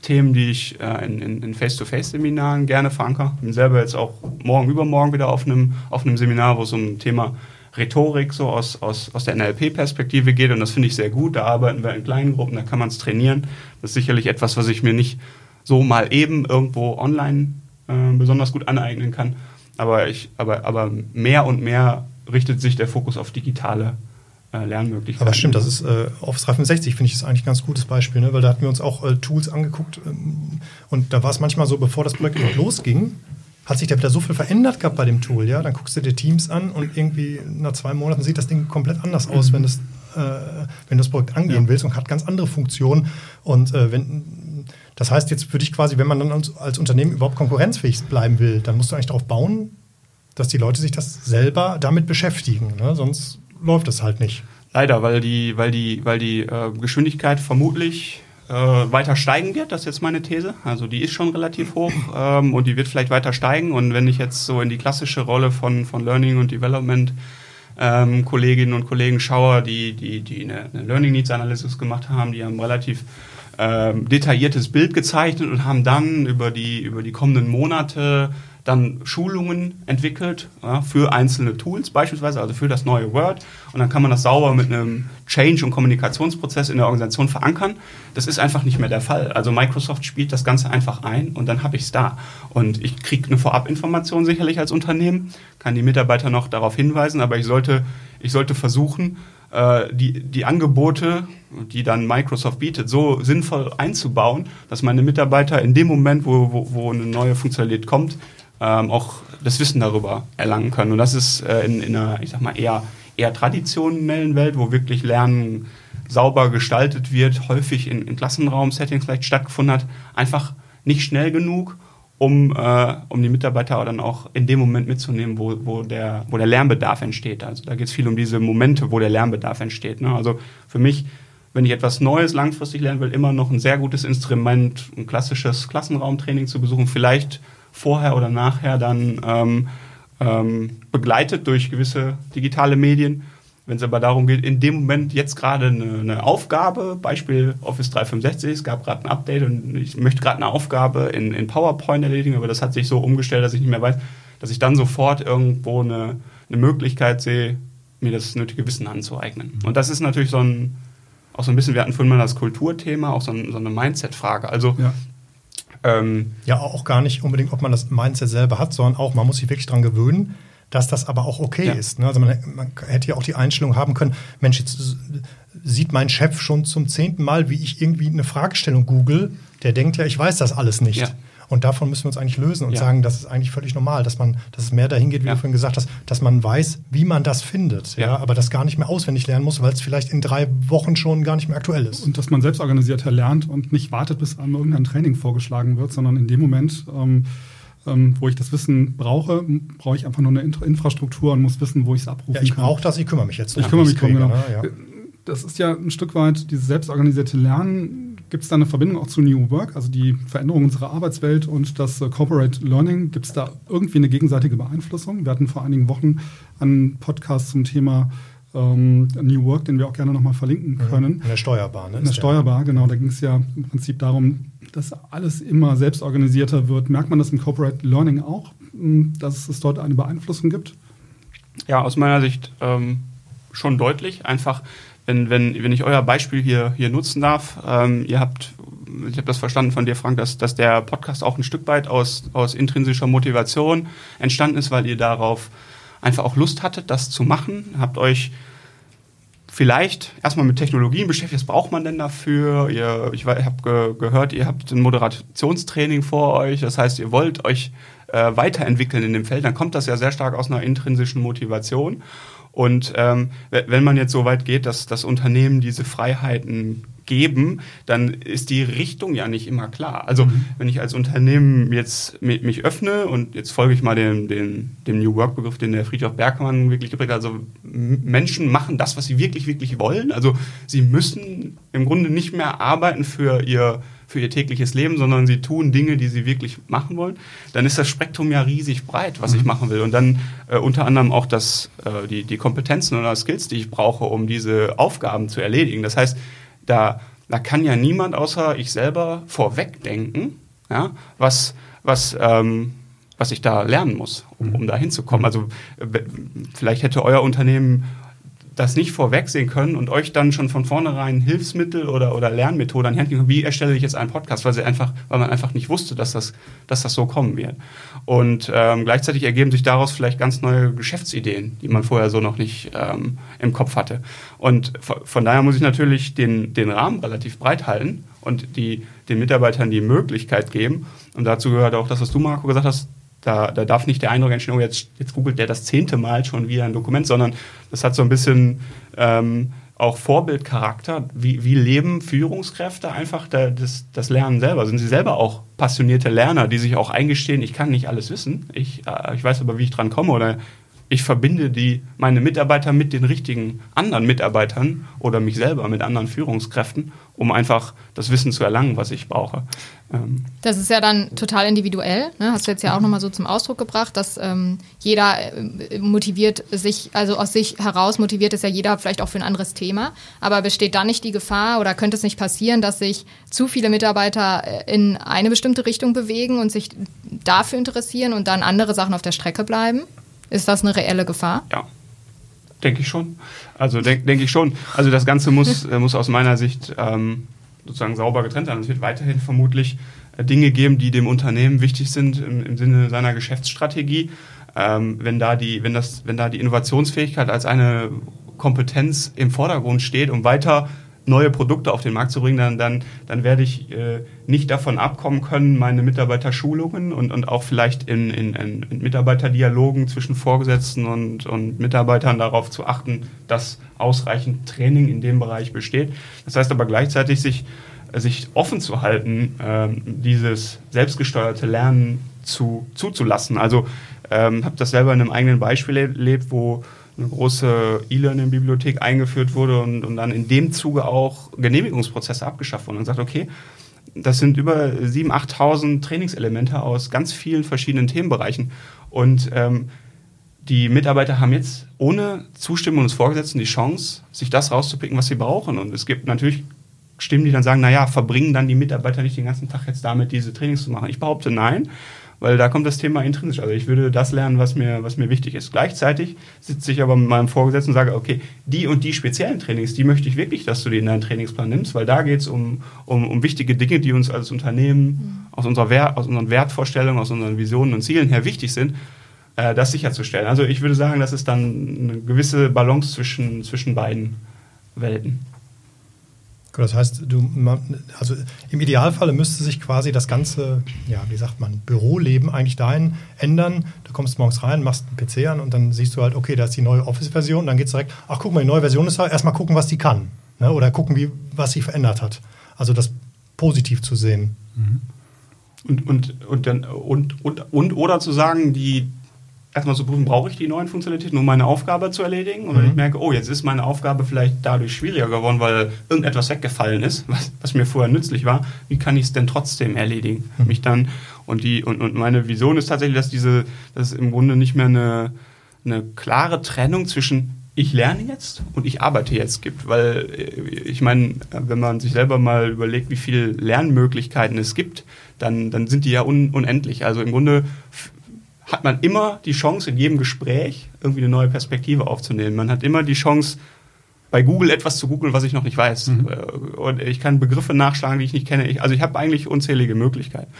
S4: Themen, die ich äh, in, in Face-to-Face-Seminaren gerne verankere. Ich bin selber jetzt auch morgen, übermorgen wieder auf einem, auf einem Seminar, wo es um Thema Rhetorik so aus, aus, aus der NLP-Perspektive geht und das finde ich sehr gut. Da arbeiten wir in kleinen Gruppen, da kann man es trainieren. Das ist sicherlich etwas, was ich mir nicht so mal eben irgendwo online äh, besonders gut aneignen kann. Aber, ich, aber, aber mehr und mehr richtet sich der Fokus auf digitale Lernmöglichkeiten.
S1: Aber stimmt, das ist äh, Office 365, finde ich, ist eigentlich ein ganz gutes Beispiel, ne? weil da hatten wir uns auch äh, Tools angeguckt ähm, und da war es manchmal so, bevor das Projekt überhaupt losging, hat sich da wieder so viel verändert gehabt bei dem Tool, ja. Dann guckst du dir Teams an und irgendwie nach zwei Monaten sieht das Ding komplett anders aus, mhm. wenn, das, äh, wenn du das Projekt angehen ja. willst und hat ganz andere Funktionen. Und äh, wenn das heißt, jetzt würde ich quasi, wenn man dann als Unternehmen überhaupt konkurrenzfähig bleiben will, dann musst du eigentlich darauf bauen, dass die Leute sich das selber damit beschäftigen. Ne? Sonst läuft es halt nicht.
S4: Leider, weil die, weil die, weil die äh, Geschwindigkeit vermutlich äh, weiter steigen wird. Das ist jetzt meine These. Also die ist schon relativ hoch ähm, und die wird vielleicht weiter steigen. Und wenn ich jetzt so in die klassische Rolle von, von Learning und Development ähm, Kolleginnen und Kollegen schaue, die, die, die eine, eine Learning Needs Analysis gemacht haben, die haben relativ ähm, detailliertes Bild gezeichnet und haben dann über die, über die kommenden Monate dann Schulungen entwickelt ja, für einzelne Tools beispielsweise, also für das neue Word. Und dann kann man das sauber mit einem Change- und Kommunikationsprozess in der Organisation verankern. Das ist einfach nicht mehr der Fall. Also Microsoft spielt das Ganze einfach ein und dann habe ich es da. Und ich kriege eine Vorabinformation sicherlich als Unternehmen, kann die Mitarbeiter noch darauf hinweisen, aber ich sollte, ich sollte versuchen, äh, die, die Angebote, die dann Microsoft bietet, so sinnvoll einzubauen, dass meine Mitarbeiter in dem Moment, wo, wo, wo eine neue Funktionalität kommt, ähm, auch das Wissen darüber erlangen können. Und das ist äh, in, in, einer, ich sag mal, eher, eher traditionellen Welt, wo wirklich Lernen sauber gestaltet wird, häufig in, in Klassenraum-Settings vielleicht stattgefunden hat, einfach nicht schnell genug, um, äh, um die Mitarbeiter dann auch in dem Moment mitzunehmen, wo, wo, der, wo der Lernbedarf entsteht. Also da geht es viel um diese Momente, wo der Lernbedarf entsteht. Ne? Also für mich, wenn ich etwas Neues langfristig lernen will, immer noch ein sehr gutes Instrument, ein klassisches Klassenraumtraining zu besuchen, vielleicht vorher oder nachher dann ähm, ähm, begleitet durch gewisse digitale Medien. Wenn es aber darum geht, in dem Moment jetzt gerade eine, eine, Aufgabe, Beispiel Office 365, es gab gerade ein Update und ich möchte gerade eine Aufgabe in, in, PowerPoint erledigen, aber das hat sich so umgestellt, dass ich nicht mehr weiß, dass ich dann sofort irgendwo eine, eine Möglichkeit sehe, mir das nötige Wissen anzueignen. Und das ist natürlich so ein, auch so ein bisschen, wir hatten vorhin mal das Kulturthema, auch so, ein, so eine Mindset-Frage. Also ja.
S1: Ähm, ja, auch gar nicht unbedingt, ob man das Mindset selber hat, sondern auch, man muss sich wirklich daran gewöhnen, dass das aber auch okay ja. ist. Ne? Also man, man, hätte ja auch die Einstellung haben können, Mensch, jetzt sieht mein Chef schon zum zehnten Mal, wie ich irgendwie eine Fragestellung google, der denkt ja, ich weiß das alles nicht. Ja. Und davon müssen wir uns eigentlich lösen und ja. sagen, das ist eigentlich völlig normal, dass man, dass es mehr dahin geht, wie ja. du vorhin gesagt hast, dass man weiß, wie man das findet, ja, ja aber das gar nicht mehr auswendig lernen muss, weil es vielleicht in drei Wochen schon gar nicht mehr aktuell ist.
S3: Und dass man selbst organisierter lernt und nicht wartet, bis einem irgendein Training vorgeschlagen wird, sondern in dem Moment ähm, ähm, wo ich das Wissen brauche, brauche ich einfach nur eine Infrastruktur und muss wissen, wo ich es abrufen kann.
S1: Ja, ich brauche das, ich kümmere mich jetzt.
S3: Ich kümmere mich drum, genau. Ne? Ja. Das ist ja ein Stück weit dieses selbstorganisierte Lernen Gibt es da eine Verbindung auch zu New Work, also die Veränderung unserer Arbeitswelt und das äh, Corporate Learning? Gibt es da irgendwie eine gegenseitige Beeinflussung? Wir hatten vor einigen Wochen einen Podcast zum Thema ähm, New Work, den wir auch gerne nochmal verlinken mhm. können.
S1: In der Steuerbar, ne?
S3: In der Steuerbar, genau. Da ging es ja im Prinzip darum, dass alles immer selbstorganisierter wird. Merkt man das im Corporate Learning auch, hm, dass es dort eine Beeinflussung gibt?
S4: Ja, aus meiner Sicht ähm, schon deutlich. Einfach wenn, wenn, wenn ich euer Beispiel hier, hier nutzen darf, ähm, ihr habt, ich habe das verstanden von dir, Frank, dass, dass der Podcast auch ein Stück weit aus, aus intrinsischer Motivation entstanden ist, weil ihr darauf einfach auch Lust hattet, das zu machen. Habt euch vielleicht erstmal mit Technologien beschäftigt. Was braucht man denn dafür? Ihr, ich habe ge gehört, ihr habt ein Moderationstraining vor euch. Das heißt, ihr wollt euch äh, weiterentwickeln in dem Feld. Dann kommt das ja sehr stark aus einer intrinsischen Motivation. Und ähm, wenn man jetzt so weit geht, dass das Unternehmen diese Freiheiten geben, dann ist die Richtung ja nicht immer klar. Also mhm. wenn ich als Unternehmen jetzt mich öffne und jetzt folge ich mal dem, dem, dem New Work Begriff, den der Friedhof Bergmann wirklich geprägt hat, also Menschen machen das, was sie wirklich, wirklich wollen. Also sie müssen im Grunde nicht mehr arbeiten für ihr für ihr tägliches Leben, sondern sie tun Dinge, die sie wirklich machen wollen, dann ist das Spektrum ja riesig breit, was mhm. ich machen will. Und dann äh, unter anderem auch das, äh, die, die Kompetenzen oder Skills, die ich brauche, um diese Aufgaben zu erledigen. Das heißt, da, da kann ja niemand außer ich selber vorwegdenken, ja, was, was, ähm, was ich da lernen muss, um, um da hinzukommen. Also vielleicht hätte euer Unternehmen das nicht vorwegsehen können und euch dann schon von vornherein Hilfsmittel oder, oder Lernmethoden an die Hand geben, wie erstelle ich jetzt einen Podcast, weil, sie einfach, weil man einfach nicht wusste, dass das, dass das so kommen wird. Und ähm, gleichzeitig ergeben sich daraus vielleicht ganz neue Geschäftsideen, die man vorher so noch nicht ähm, im Kopf hatte. Und von daher muss ich natürlich den, den Rahmen relativ breit halten und die, den Mitarbeitern die Möglichkeit geben. Und dazu gehört auch das, was du, Marco, gesagt hast, da, da darf nicht der Eindruck entstehen, oh, jetzt, jetzt googelt der das zehnte Mal schon wieder ein Dokument, sondern das hat so ein bisschen ähm, auch Vorbildcharakter. Wie, wie leben Führungskräfte einfach da, das, das Lernen selber? Sind sie selber auch passionierte Lerner, die sich auch eingestehen, ich kann nicht alles wissen, ich, äh, ich weiß aber, wie ich dran komme oder ich verbinde die, meine Mitarbeiter mit den richtigen anderen Mitarbeitern oder mich selber mit anderen Führungskräften, um einfach das Wissen zu erlangen, was ich brauche.
S2: Ähm das ist ja dann total individuell. Ne? Hast du jetzt ja auch nochmal so zum Ausdruck gebracht, dass ähm, jeder äh, motiviert sich, also aus sich heraus motiviert ist ja jeder vielleicht auch für ein anderes Thema. Aber besteht da nicht die Gefahr oder könnte es nicht passieren, dass sich zu viele Mitarbeiter äh, in eine bestimmte Richtung bewegen und sich dafür interessieren und dann andere Sachen auf der Strecke bleiben? Ist das eine reelle Gefahr?
S4: Ja, denke ich schon. Also denke denk ich schon. Also das Ganze muss, äh, muss aus meiner Sicht ähm, sozusagen sauber getrennt sein. Es wird weiterhin vermutlich äh, Dinge geben, die dem Unternehmen wichtig sind im, im Sinne seiner Geschäftsstrategie. Ähm, wenn, da die, wenn, das, wenn da die Innovationsfähigkeit als eine Kompetenz im Vordergrund steht, um weiter neue Produkte auf den Markt zu bringen, dann, dann, dann werde ich äh, nicht davon abkommen können, meine Mitarbeiterschulungen und, und auch vielleicht in, in, in Mitarbeiterdialogen zwischen Vorgesetzten und, und Mitarbeitern darauf zu achten, dass ausreichend Training in dem Bereich besteht. Das heißt aber gleichzeitig sich, sich offen zu halten, äh, dieses selbstgesteuerte Lernen zu, zuzulassen. Also ähm, habe das selber in einem eigenen Beispiel erlebt, wo eine große E-Learning-Bibliothek eingeführt wurde und, und dann in dem Zuge auch Genehmigungsprozesse abgeschafft wurden und sagt, okay, das sind über 7.000, 8.000 Trainingselemente aus ganz vielen verschiedenen Themenbereichen. Und ähm, die Mitarbeiter haben jetzt ohne Zustimmung des Vorgesetzten die Chance, sich das rauszupicken, was sie brauchen. Und es gibt natürlich Stimmen, die dann sagen, naja, verbringen dann die Mitarbeiter nicht den ganzen Tag jetzt damit, diese Trainings zu machen. Ich behaupte nein weil da kommt das Thema intrinsisch. Also ich würde das lernen, was mir, was mir wichtig ist. Gleichzeitig sitze ich aber mit meinem Vorgesetzten und sage, okay, die und die speziellen Trainings, die möchte ich wirklich, dass du die in deinen Trainingsplan nimmst, weil da geht es um, um, um wichtige Dinge, die uns als Unternehmen mhm. aus, unserer Wert, aus unseren Wertvorstellungen, aus unseren Visionen und Zielen her wichtig sind, äh, das sicherzustellen. Also ich würde sagen, das ist dann eine gewisse Balance zwischen, zwischen beiden Welten.
S1: Das heißt, du, also im Idealfall müsste sich quasi das ganze, ja, wie sagt man, Büroleben eigentlich dahin ändern. Du kommst morgens rein, machst einen PC an und dann siehst du halt, okay, da ist die neue Office-Version. Dann geht es direkt, ach guck mal, die neue Version ist da, erstmal gucken, was die kann. Ne? Oder gucken, wie, was sich verändert hat. Also das positiv zu sehen.
S4: Mhm. Und, und, und, dann, und, und, und, oder zu sagen, die, erstmal zu prüfen, brauche ich die neuen Funktionalitäten, um meine Aufgabe zu erledigen? Und wenn mhm. ich merke, oh, jetzt ist meine Aufgabe vielleicht dadurch schwieriger geworden, weil irgendetwas weggefallen ist, was, was mir vorher nützlich war, wie kann ich es denn trotzdem erledigen? Mhm. Mich dann, und die, und, und meine Vision ist tatsächlich, dass diese, dass es im Grunde nicht mehr eine, eine klare Trennung zwischen ich lerne jetzt und ich arbeite jetzt gibt, weil äh, ich meine, wenn man sich selber mal überlegt, wie viele Lernmöglichkeiten es gibt, dann, dann sind die ja un, unendlich. Also im Grunde hat man immer die Chance, in jedem Gespräch irgendwie eine neue Perspektive aufzunehmen. Man hat immer die Chance, bei Google etwas zu googeln, was ich noch nicht weiß. Mhm. Äh, und ich kann Begriffe nachschlagen, die ich nicht kenne. Ich, also ich habe eigentlich unzählige Möglichkeiten.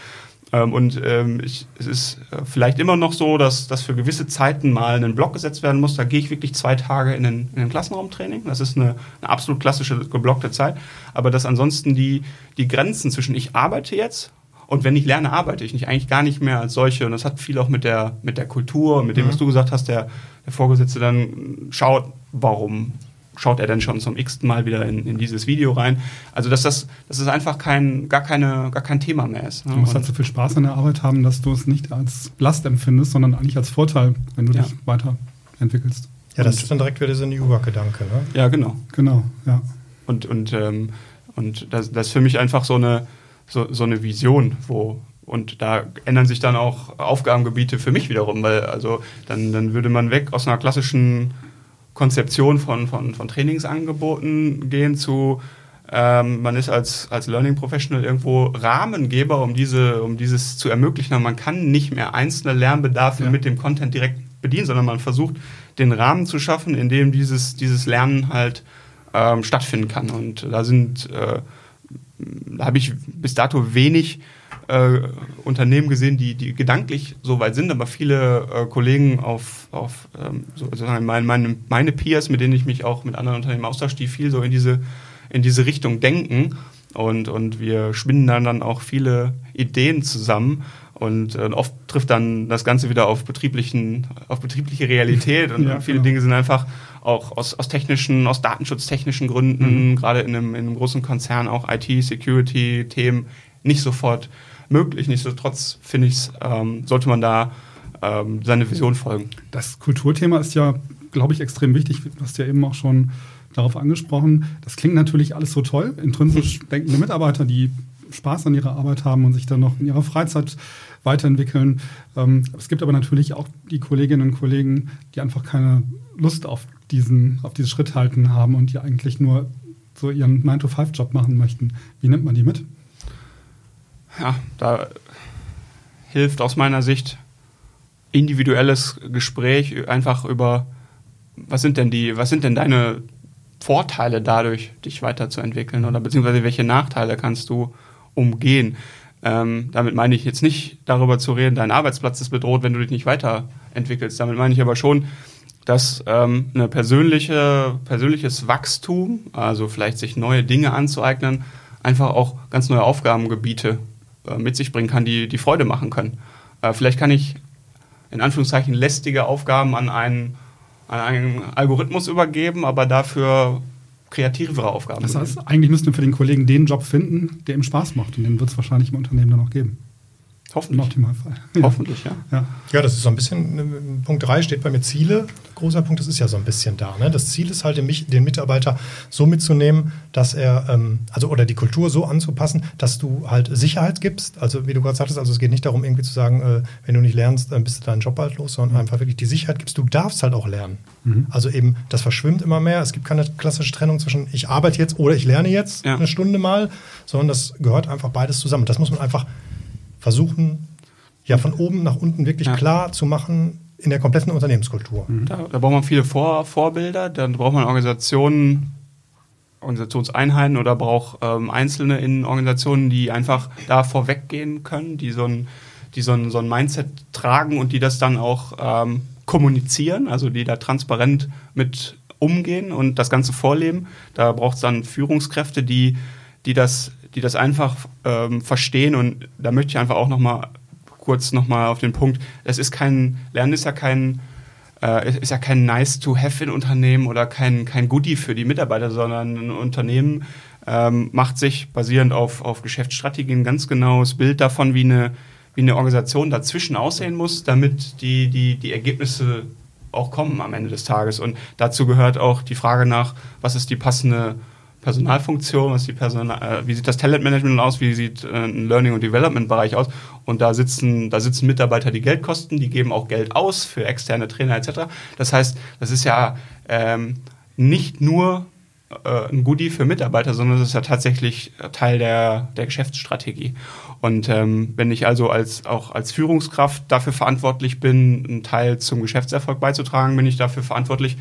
S4: Ähm, und ähm, ich, es ist äh, vielleicht immer noch so, dass, dass für gewisse Zeiten mal ein Block gesetzt werden muss. Da gehe ich wirklich zwei Tage in den, in den Klassenraumtraining. Das ist eine, eine absolut klassische geblockte Zeit. Aber dass ansonsten die, die Grenzen zwischen ich arbeite jetzt und wenn ich lerne, arbeite ich nicht eigentlich gar nicht mehr als solche. Und das hat viel auch mit der, mit der Kultur, mit dem, mhm. was du gesagt hast, der, der Vorgesetzte dann schaut, warum schaut er denn schon zum x-ten Mal wieder in, in dieses Video rein. Also dass das, dass es einfach kein, gar, keine, gar kein Thema mehr ist.
S3: Ne? Du musst halt so viel Spaß an der Arbeit haben, dass du es nicht als Last empfindest, sondern eigentlich als Vorteil, wenn du ja. dich weiterentwickelst.
S1: Ja, das und, ist dann direkt wieder so ein New Work-Gedanke, ne?
S4: Ja, genau.
S3: Genau, ja.
S4: Und, und, ähm, und das, das ist für mich einfach so eine, so, so eine Vision, wo und da ändern sich dann auch Aufgabengebiete für mich wiederum, weil also dann, dann würde man weg aus einer klassischen Konzeption von, von, von Trainingsangeboten gehen zu, ähm, man ist als, als Learning Professional irgendwo Rahmengeber, um, diese, um dieses zu ermöglichen. Und man kann nicht mehr einzelne Lernbedarfe ja. mit dem Content direkt bedienen, sondern man versucht, den Rahmen zu schaffen, in dem dieses, dieses Lernen halt ähm, stattfinden kann. Und da sind, äh, da habe ich bis dato wenig äh, Unternehmen gesehen, die, die gedanklich so weit sind, aber viele äh, Kollegen auf, auf ähm, sozusagen meine, meine, meine Peers, mit denen ich mich auch mit anderen Unternehmen austausche, die viel so in diese, in diese Richtung denken. Und, und wir spinnen dann, dann auch viele Ideen zusammen. Und äh, oft trifft dann das Ganze wieder auf, betrieblichen, auf betriebliche Realität. Und ja, viele genau. Dinge sind einfach auch aus, aus technischen, aus datenschutztechnischen Gründen, mhm. gerade in einem, in einem großen Konzern auch IT, Security-Themen nicht sofort möglich. Nichtsdestotrotz finde ich, ähm, sollte man da ähm, seine Vision folgen.
S3: Das Kulturthema ist ja, glaube ich, extrem wichtig. Du hast ja eben auch schon darauf angesprochen. Das klingt natürlich alles so toll. Intrinsisch denkende Mitarbeiter, die Spaß an ihrer Arbeit haben und sich dann noch in ihrer Freizeit weiterentwickeln. Ähm, es gibt aber natürlich auch die Kolleginnen und Kollegen, die einfach keine Lust auf diesen, auf diesen Schritt halten haben und die eigentlich nur so ihren 9-to-5-Job machen möchten. Wie nimmt man die mit?
S4: ja, da hilft aus meiner Sicht individuelles Gespräch einfach über, was sind denn die, was sind denn deine Vorteile dadurch, dich weiterzuentwickeln oder beziehungsweise welche Nachteile kannst du umgehen? Ähm, damit meine ich jetzt nicht darüber zu reden, dein Arbeitsplatz ist bedroht, wenn du dich nicht weiterentwickelst. Damit meine ich aber schon, dass ähm, eine persönliche, persönliches Wachstum, also vielleicht sich neue Dinge anzueignen, einfach auch ganz neue Aufgabengebiete äh, mit sich bringen kann, die, die Freude machen können. Äh, vielleicht kann ich in Anführungszeichen lästige Aufgaben an einen, an einen Algorithmus übergeben, aber dafür kreativere Aufgaben.
S3: Das heißt, eigentlich müssten wir für den Kollegen den Job finden, der ihm Spaß macht. Und den wird es wahrscheinlich im Unternehmen dann auch geben.
S4: Hoffentlich. Im Optimalfall.
S3: Ja. Hoffentlich, ja. ja.
S1: Ja, das ist so ein bisschen, Punkt 3 steht bei mir Ziele. Großer Punkt, das ist ja so ein bisschen da. Ne? Das Ziel ist halt, den, den Mitarbeiter so mitzunehmen, dass er, ähm, also oder die Kultur so anzupassen, dass du halt Sicherheit gibst. Also wie du gerade sagtest, also es geht nicht darum, irgendwie zu sagen, äh, wenn du nicht lernst, dann bist du deinen Job halt los, sondern mhm. einfach wirklich die Sicherheit gibst. Du darfst halt auch lernen. Mhm. Also eben, das verschwimmt immer mehr. Es gibt keine klassische Trennung zwischen ich arbeite jetzt oder ich lerne jetzt ja. eine Stunde mal, sondern das gehört einfach beides zusammen. Das muss man einfach versuchen, ja von oben nach unten wirklich ja. klar zu machen in der kompletten Unternehmenskultur.
S4: Mhm. Da, da, braucht man viele Vor Vorbilder, dann braucht man Organisationen, Organisationseinheiten oder braucht ähm, Einzelne in Organisationen, die einfach da vorweggehen können, die so ein, die so ein, so ein Mindset tragen und die das dann auch ähm, kommunizieren, also die da transparent mit umgehen und das Ganze vorleben. Da braucht es dann Führungskräfte, die, die, das, die das einfach ähm, verstehen und da möchte ich einfach auch nochmal kurz nochmal auf den Punkt. Es ist kein, Lernen ist ja kein, äh, ist ja kein nice to have in Unternehmen oder kein, kein Goodie für die Mitarbeiter, sondern ein Unternehmen ähm, macht sich basierend auf, auf Geschäftsstrategien ganz genaues Bild davon, wie eine, wie eine Organisation dazwischen aussehen muss, damit die, die, die Ergebnisse auch kommen am Ende des Tages. Und dazu gehört auch die Frage nach, was ist die passende Personalfunktion, was die Personal, äh, wie sieht das Talentmanagement aus, wie sieht äh, ein Learning- und Development-Bereich aus. Und da sitzen, da sitzen Mitarbeiter, die Geld kosten, die geben auch Geld aus für externe Trainer etc. Das heißt, das ist ja ähm, nicht nur äh, ein Goodie für Mitarbeiter, sondern es ist ja tatsächlich Teil der, der Geschäftsstrategie. Und ähm, wenn ich also als, auch als Führungskraft dafür verantwortlich bin, einen Teil zum Geschäftserfolg beizutragen, bin ich dafür verantwortlich,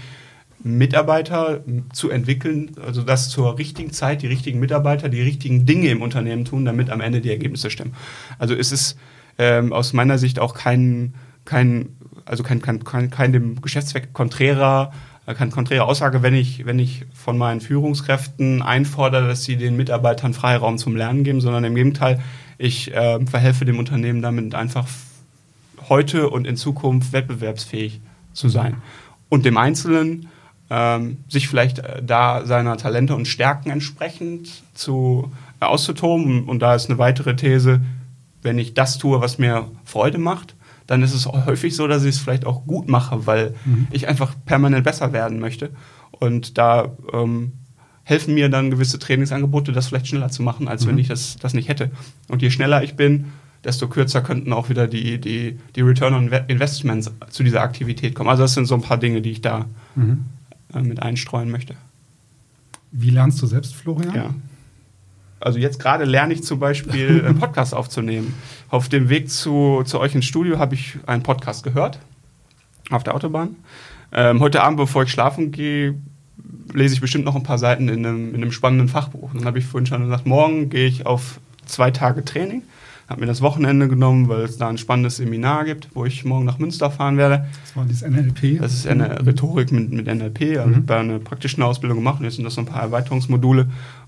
S4: Mitarbeiter zu entwickeln, also dass zur richtigen Zeit die richtigen Mitarbeiter die richtigen Dinge im Unternehmen tun, damit am Ende die Ergebnisse stimmen. Also ist es ähm, aus meiner Sicht auch kein, kein also kein, kein, kein, kein dem Geschäftszweck konträrer, äh, keine konträre Aussage, wenn ich, wenn ich von meinen Führungskräften einfordere, dass sie den Mitarbeitern Freiraum zum Lernen geben, sondern im Gegenteil, ich äh, verhelfe dem Unternehmen damit einfach heute und in Zukunft wettbewerbsfähig zu sein. Und dem Einzelnen ähm, sich vielleicht äh, da seiner Talente und Stärken entsprechend zu, äh, auszutoben. Und da ist eine weitere These, wenn ich das tue, was mir Freude macht, dann ist es häufig so, dass ich es vielleicht auch gut mache, weil mhm. ich einfach permanent besser werden möchte. Und da ähm, helfen mir dann gewisse Trainingsangebote, das vielleicht schneller zu machen, als mhm. wenn ich das, das nicht hätte. Und je schneller ich bin, desto kürzer könnten auch wieder die, die, die Return on Investments zu dieser Aktivität kommen. Also das sind so ein paar Dinge, die ich da mhm. Äh, mit einstreuen möchte.
S3: Wie lernst du selbst, Florian?
S4: Ja. Also jetzt gerade lerne ich zum Beispiel einen Podcast aufzunehmen. Auf dem Weg zu, zu euch ins Studio habe ich einen Podcast gehört auf der Autobahn. Ähm, heute Abend, bevor ich schlafen gehe, lese ich bestimmt noch ein paar Seiten in einem, in einem spannenden Fachbuch. Und dann habe ich vorhin schon gesagt, morgen gehe ich auf zwei Tage Training. Habe mir das Wochenende genommen, weil es da ein spannendes Seminar gibt, wo ich morgen nach Münster fahren werde.
S3: Das war dieses NLP.
S4: Das ist eine Rhetorik mit, mit NLP. Also mhm. Ich habe eine praktische Ausbildung gemacht und jetzt sind das so ein paar Erweiterungsmodule.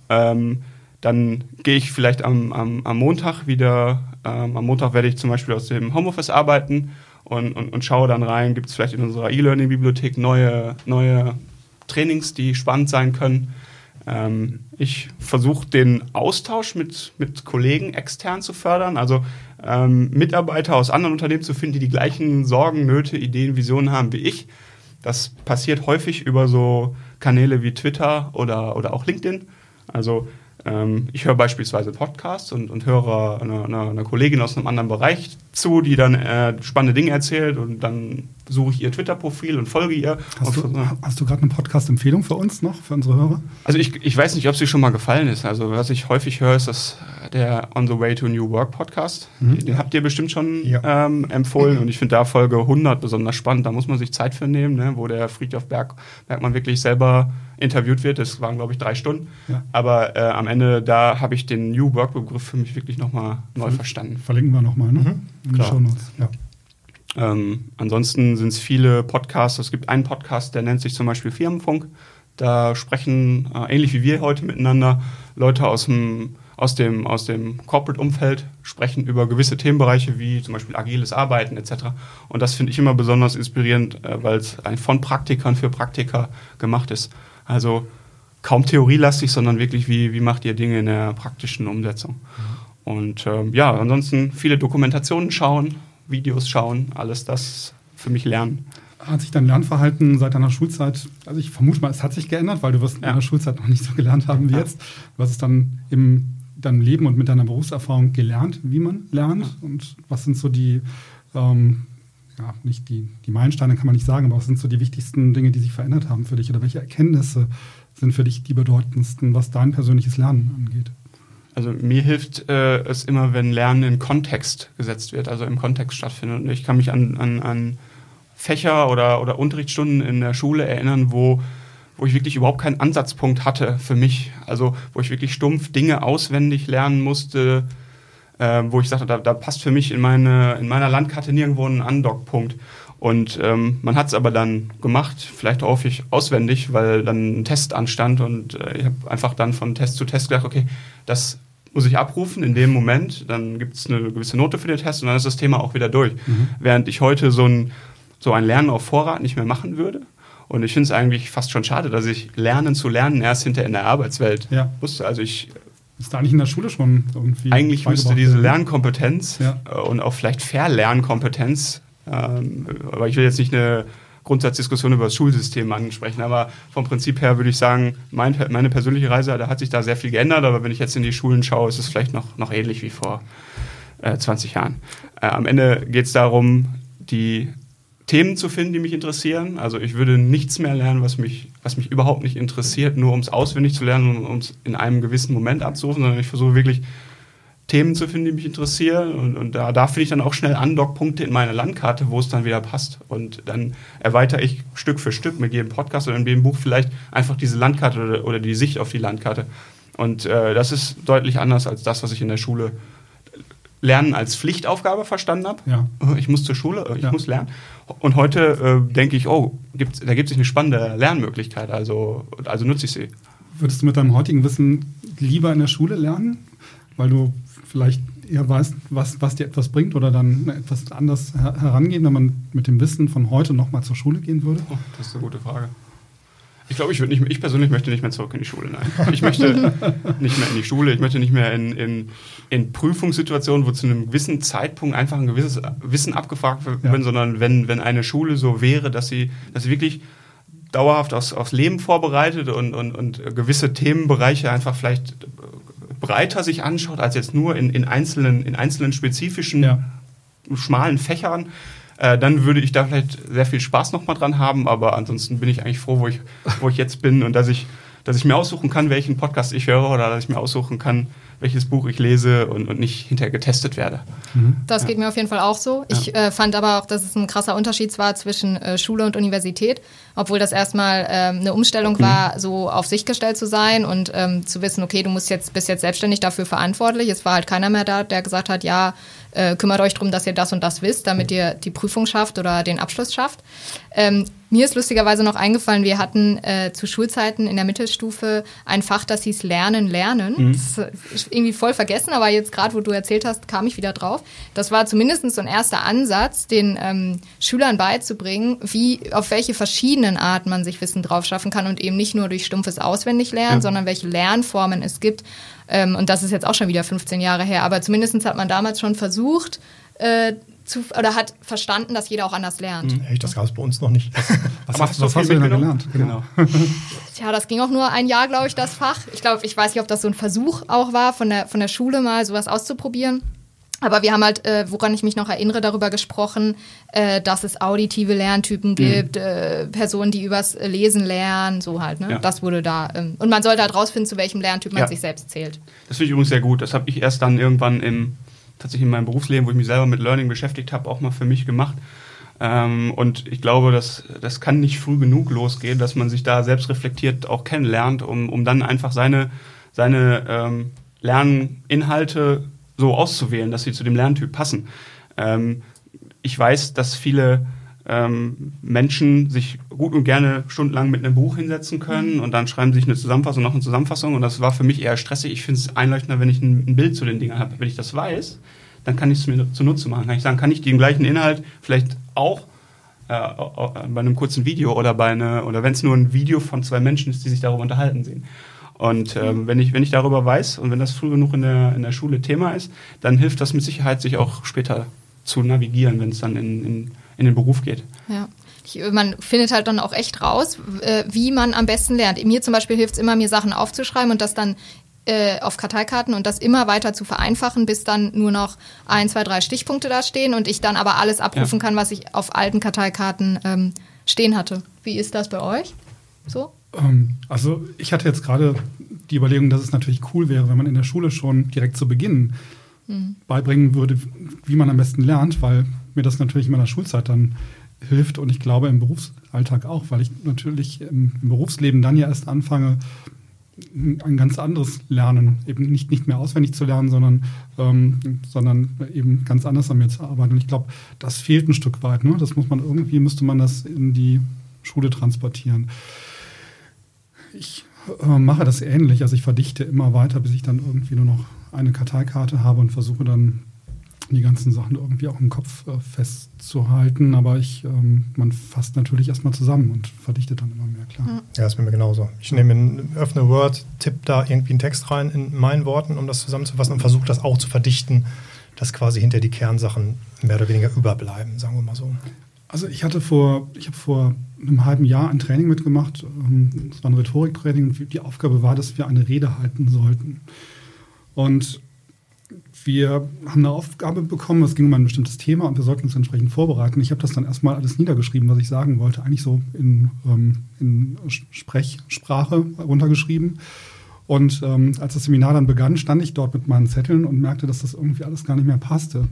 S4: Ähm, dann gehe ich vielleicht am, am, am Montag wieder, ähm, am Montag werde ich zum Beispiel aus dem Homeoffice arbeiten und, und, und schaue dann rein, gibt es vielleicht in unserer E-Learning-Bibliothek neue, neue Trainings, die spannend sein können. Ähm, ich versuche den Austausch mit, mit Kollegen extern zu fördern, also ähm, Mitarbeiter aus anderen Unternehmen zu finden, die die gleichen Sorgen, Nöte, Ideen, Visionen haben wie ich. Das passiert häufig über so Kanäle wie Twitter oder, oder auch LinkedIn. Also ich höre beispielsweise Podcasts und, und höre einer eine, eine, Kollegin aus einem anderen Bereich zu, die dann äh, spannende Dinge erzählt und dann suche ich ihr Twitter-Profil und folge ihr.
S3: Hast du, hast du gerade eine Podcast-Empfehlung für uns noch, für unsere Hörer?
S4: Also ich, ich weiß nicht, ob sie schon mal gefallen ist. Also was ich häufig höre, ist das der On the Way to New Work Podcast. Mhm. Den habt ihr bestimmt schon ja. ähm, empfohlen und ich finde da Folge 100 besonders spannend. Da muss man sich Zeit für nehmen, ne, wo der Friedhof Berg, Bergmann wirklich selber interviewt wird. Das waren, glaube ich, drei Stunden. Ja. Aber äh, am Ende, da habe ich den New Work-Begriff für mich wirklich nochmal neu Ver verstanden.
S3: Verlinken wir nochmal ne? Mhm. Shownotes.
S4: Ja. Ähm, ansonsten sind es viele Podcasts. Es gibt einen Podcast, der nennt sich zum Beispiel Firmenfunk. Da sprechen, äh, ähnlich wie wir heute miteinander, Leute aus dem, aus dem, aus dem Corporate-Umfeld, sprechen über gewisse Themenbereiche wie zum Beispiel agiles Arbeiten etc. Und das finde ich immer besonders inspirierend, äh, weil es von Praktikern für Praktiker gemacht ist. Also kaum theorielastig, sondern wirklich, wie, wie macht ihr Dinge in der praktischen Umsetzung. Mhm. Und ähm, ja, ansonsten viele Dokumentationen schauen, Videos schauen, alles das für mich lernen.
S3: Hat sich dein Lernverhalten seit deiner Schulzeit, also ich vermute mal, es hat sich geändert, weil du wirst ja. in deiner Schulzeit noch nicht so gelernt haben wie ja. jetzt. Hast es dann im deinem Leben und mit deiner Berufserfahrung gelernt, wie man lernt? Und was sind so die, ähm, ja, nicht die, die Meilensteine kann man nicht sagen, aber was sind so die wichtigsten Dinge, die sich verändert haben für dich? Oder welche Erkenntnisse sind für dich die bedeutendsten, was dein persönliches Lernen angeht?
S4: Also mir hilft äh, es immer, wenn Lernen in Kontext gesetzt wird, also im Kontext stattfindet. Und ich kann mich an, an, an Fächer oder, oder Unterrichtsstunden in der Schule erinnern, wo, wo ich wirklich überhaupt keinen Ansatzpunkt hatte für mich. Also wo ich wirklich stumpf Dinge auswendig lernen musste, äh, wo ich sagte, da, da passt für mich in, meine, in meiner Landkarte nirgendwo ein Andockpunkt. Und ähm, man hat es aber dann gemacht, vielleicht häufig auswendig, weil dann ein Test anstand und äh, ich habe einfach dann von Test zu Test gedacht, okay, das muss ich abrufen in dem Moment, dann gibt es eine gewisse Note für den Test und dann ist das Thema auch wieder durch. Mhm. Während ich heute so ein, so ein Lernen auf Vorrat nicht mehr machen würde. Und ich finde es eigentlich fast schon schade, dass ich lernen zu lernen erst hinter in der Arbeitswelt
S3: ja.
S4: wusste. Also ich
S3: ist da nicht in der Schule schon irgendwie.
S4: Eigentlich müsste diese Lernkompetenz ja. Äh, und auch vielleicht Verlernkompetenz, ähm, aber ich will jetzt nicht eine Grundsatzdiskussion über das Schulsystem ansprechen, aber vom Prinzip her würde ich sagen, mein, meine persönliche Reise, da hat sich da sehr viel geändert, aber wenn ich jetzt in die Schulen schaue, ist es vielleicht noch, noch ähnlich wie vor äh, 20 Jahren. Äh, am Ende geht es darum, die Themen zu finden, die mich interessieren. Also ich würde nichts mehr lernen, was mich, was mich überhaupt nicht interessiert, nur um es auswendig zu lernen und um es in einem gewissen Moment abzurufen, sondern ich versuche wirklich Themen zu finden, die mich interessieren. Und, und da, da finde ich dann auch schnell Andockpunkte in meiner Landkarte, wo es dann wieder passt. Und dann erweitere ich Stück für Stück mit jedem Podcast oder in jedem Buch vielleicht einfach diese Landkarte oder, oder die Sicht auf die Landkarte. Und äh, das ist deutlich anders als das, was ich in der Schule Lernen als Pflichtaufgabe verstanden habe. Ja. Ich muss zur Schule, ich ja. muss lernen. Und heute äh, denke ich, oh, gibt's, da gibt es eine spannende Lernmöglichkeit, also, also nutze ich sie.
S3: Würdest du mit deinem heutigen Wissen lieber in der Schule lernen, weil du vielleicht eher weißt, was, was dir etwas bringt oder dann etwas anders herangehen, wenn man mit dem Wissen von heute nochmal zur Schule gehen würde?
S4: Oh, das ist eine gute Frage. Ich glaube, ich würde nicht mehr, ich persönlich möchte nicht mehr zurück in die Schule, nein. Ich möchte nicht mehr in die Schule, ich möchte nicht mehr in, in, in Prüfungssituationen, wo zu einem gewissen Zeitpunkt einfach ein gewisses Wissen abgefragt wird, ja. sondern wenn, wenn eine Schule so wäre, dass sie, dass sie wirklich dauerhaft aufs, aufs Leben vorbereitet und, und, und gewisse Themenbereiche einfach vielleicht breiter sich anschaut, als jetzt nur in, in, einzelnen, in einzelnen spezifischen ja. schmalen Fächern, äh, dann würde ich da vielleicht sehr viel Spaß nochmal dran haben. Aber ansonsten bin ich eigentlich froh, wo ich, wo ich jetzt bin und dass ich, dass ich mir aussuchen kann, welchen Podcast ich höre oder dass ich mir aussuchen kann, welches Buch ich lese und, und nicht hinterher getestet werde.
S2: Mhm. Das ja. geht mir auf jeden Fall auch so. Ich ja. äh, fand aber auch, dass es ein krasser Unterschied war zwischen äh, Schule und Universität, obwohl das erstmal äh, eine Umstellung mhm. war, so auf sich gestellt zu sein und ähm, zu wissen, okay, du musst jetzt bist jetzt selbstständig dafür verantwortlich. Es war halt keiner mehr da, der gesagt hat, ja, äh, kümmert euch darum, dass ihr das und das wisst, damit ihr die Prüfung schafft oder den Abschluss schafft. Ähm, mir ist lustigerweise noch eingefallen, wir hatten äh, zu Schulzeiten in der Mittelstufe ein Fach, das hieß Lernen, Lernen. Mhm. Das ist irgendwie voll vergessen, aber jetzt gerade, wo du erzählt hast, kam ich wieder drauf. Das war zumindest so ein erster Ansatz, den ähm, Schülern beizubringen, wie auf welche verschiedenen Arten man sich Wissen drauf schaffen kann und eben nicht nur durch stumpfes Auswendiglernen, ja. sondern welche Lernformen es gibt. Ähm, und das ist jetzt auch schon wieder 15 Jahre her, aber zumindest hat man damals schon versucht, äh, zu, oder hat verstanden, dass jeder auch anders lernt.
S1: Mhm. Echt, das gab es bei uns noch nicht.
S3: Was, was, was hast du denn gelernt?
S2: Genau. Tja, das ging auch nur ein Jahr, glaube ich, das Fach. Ich glaube, ich weiß nicht, ob das so ein Versuch auch war, von der, von der Schule mal sowas auszuprobieren. Aber wir haben halt, äh, woran ich mich noch erinnere, darüber gesprochen, äh, dass es auditive Lerntypen mhm. gibt, mhm. äh, Personen, die übers Lesen lernen, so halt. Ne? Ja. Das wurde da. Ähm, und man sollte halt rausfinden, zu welchem Lerntyp man ja. sich selbst zählt.
S4: Das finde ich übrigens sehr gut. Das habe ich erst dann irgendwann im tatsächlich in meinem Berufsleben, wo ich mich selber mit Learning beschäftigt habe, auch mal für mich gemacht. Ähm, und ich glaube, dass das kann nicht früh genug losgehen, dass man sich da selbst reflektiert auch kennenlernt, um, um dann einfach seine, seine ähm, Lerninhalte so auszuwählen, dass sie zu dem Lerntyp passen. Ähm, ich weiß, dass viele ähm, Menschen sich gut und gerne stundenlang mit einem Buch hinsetzen können und dann schreiben sie sich eine Zusammenfassung, noch eine Zusammenfassung und das war für mich eher stressig. Ich finde es einleuchtender, wenn ich ein, Bild zu den Dingen habe. Wenn ich das weiß, dann kann ich es mir zunutze machen. Kann ich sagen, kann ich den gleichen Inhalt vielleicht auch äh, bei einem kurzen Video oder bei einer, oder wenn es nur ein Video von zwei Menschen ist, die sich darüber unterhalten sehen. Und ähm, wenn, ich, wenn ich darüber weiß und wenn das früh genug in der, in der Schule Thema ist, dann hilft das mit Sicherheit, sich auch später zu navigieren, wenn es dann in, in in den Beruf geht.
S2: Ja. Ich, man findet halt dann auch echt raus, äh, wie man am besten lernt. Mir zum Beispiel hilft es immer, mir Sachen aufzuschreiben und das dann äh, auf Karteikarten und das immer weiter zu vereinfachen, bis dann nur noch ein, zwei, drei Stichpunkte da stehen und ich dann aber alles abrufen ja. kann, was ich auf alten Karteikarten ähm, stehen hatte. Wie ist das bei euch? So?
S3: Ähm, also ich hatte jetzt gerade die Überlegung, dass es natürlich cool wäre, wenn man in der Schule schon direkt zu Beginn mhm. beibringen würde, wie man am besten lernt, weil mir das natürlich in meiner Schulzeit dann hilft und ich glaube im Berufsalltag auch, weil ich natürlich im, Berufsleben dann ja erst anfange, ein ganz anderes Lernen, eben nicht, nicht mehr auswendig zu lernen, sondern, ähm, sondern eben ganz anders an mir zu arbeiten. Und ich glaube, das fehlt ein Stück weit. Ne? Das muss man irgendwie, müsste man das in die Schule transportieren. Ich äh, mache das ähnlich, also ich verdichte immer weiter, bis ich dann irgendwie nur noch eine Karteikarte habe und versuche dann die ganzen Sachen irgendwie auch im Kopf äh, festzuhalten. Aber ich, ähm, man fasst natürlich erstmal zusammen und verdichtet dann immer mehr, klar.
S1: Ja, das ist bei mir genauso. Ich nehme ein, öffne Word, tippe da irgendwie einen Text rein in meinen Worten, um das zusammenzufassen und versuche das auch zu verdichten, dass quasi hinter die Kernsachen mehr oder weniger überbleiben, sagen wir mal so.
S3: Also ich hatte vor, ich habe vor einem halben Jahr ein Training mitgemacht. Es ähm, war ein Rhetoriktraining und die Aufgabe war, dass wir eine Rede halten sollten. Und wir haben eine Aufgabe bekommen, es ging um ein bestimmtes Thema und wir sollten uns entsprechend vorbereiten. Ich habe das dann erstmal alles niedergeschrieben, was ich sagen wollte, eigentlich so in, ähm, in Sprechsprache runtergeschrieben. Und ähm, als das Seminar dann begann, stand ich dort mit meinen Zetteln und merkte, dass das irgendwie alles gar nicht mehr passte.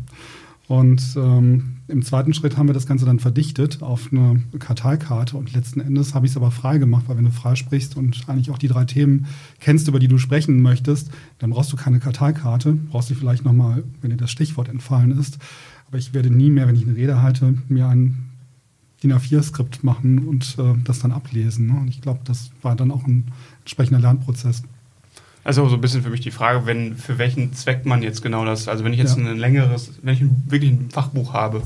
S3: Und ähm, im zweiten Schritt haben wir das Ganze dann verdichtet auf eine Karteikarte und letzten Endes habe ich es aber frei gemacht, weil wenn du frei sprichst und eigentlich auch die drei Themen kennst, über die du sprechen möchtest, dann brauchst du keine Karteikarte, brauchst du vielleicht nochmal, wenn dir das Stichwort entfallen ist. Aber ich werde nie mehr, wenn ich eine Rede halte, mir ein DIN A4-Skript machen und äh, das dann ablesen. Ne? Und ich glaube, das war dann auch ein entsprechender Lernprozess.
S4: Also so ein bisschen für mich die Frage, wenn für welchen Zweck man jetzt genau das, also wenn ich jetzt ja. ein längeres, wenn ich ein, wirklich ein Fachbuch habe,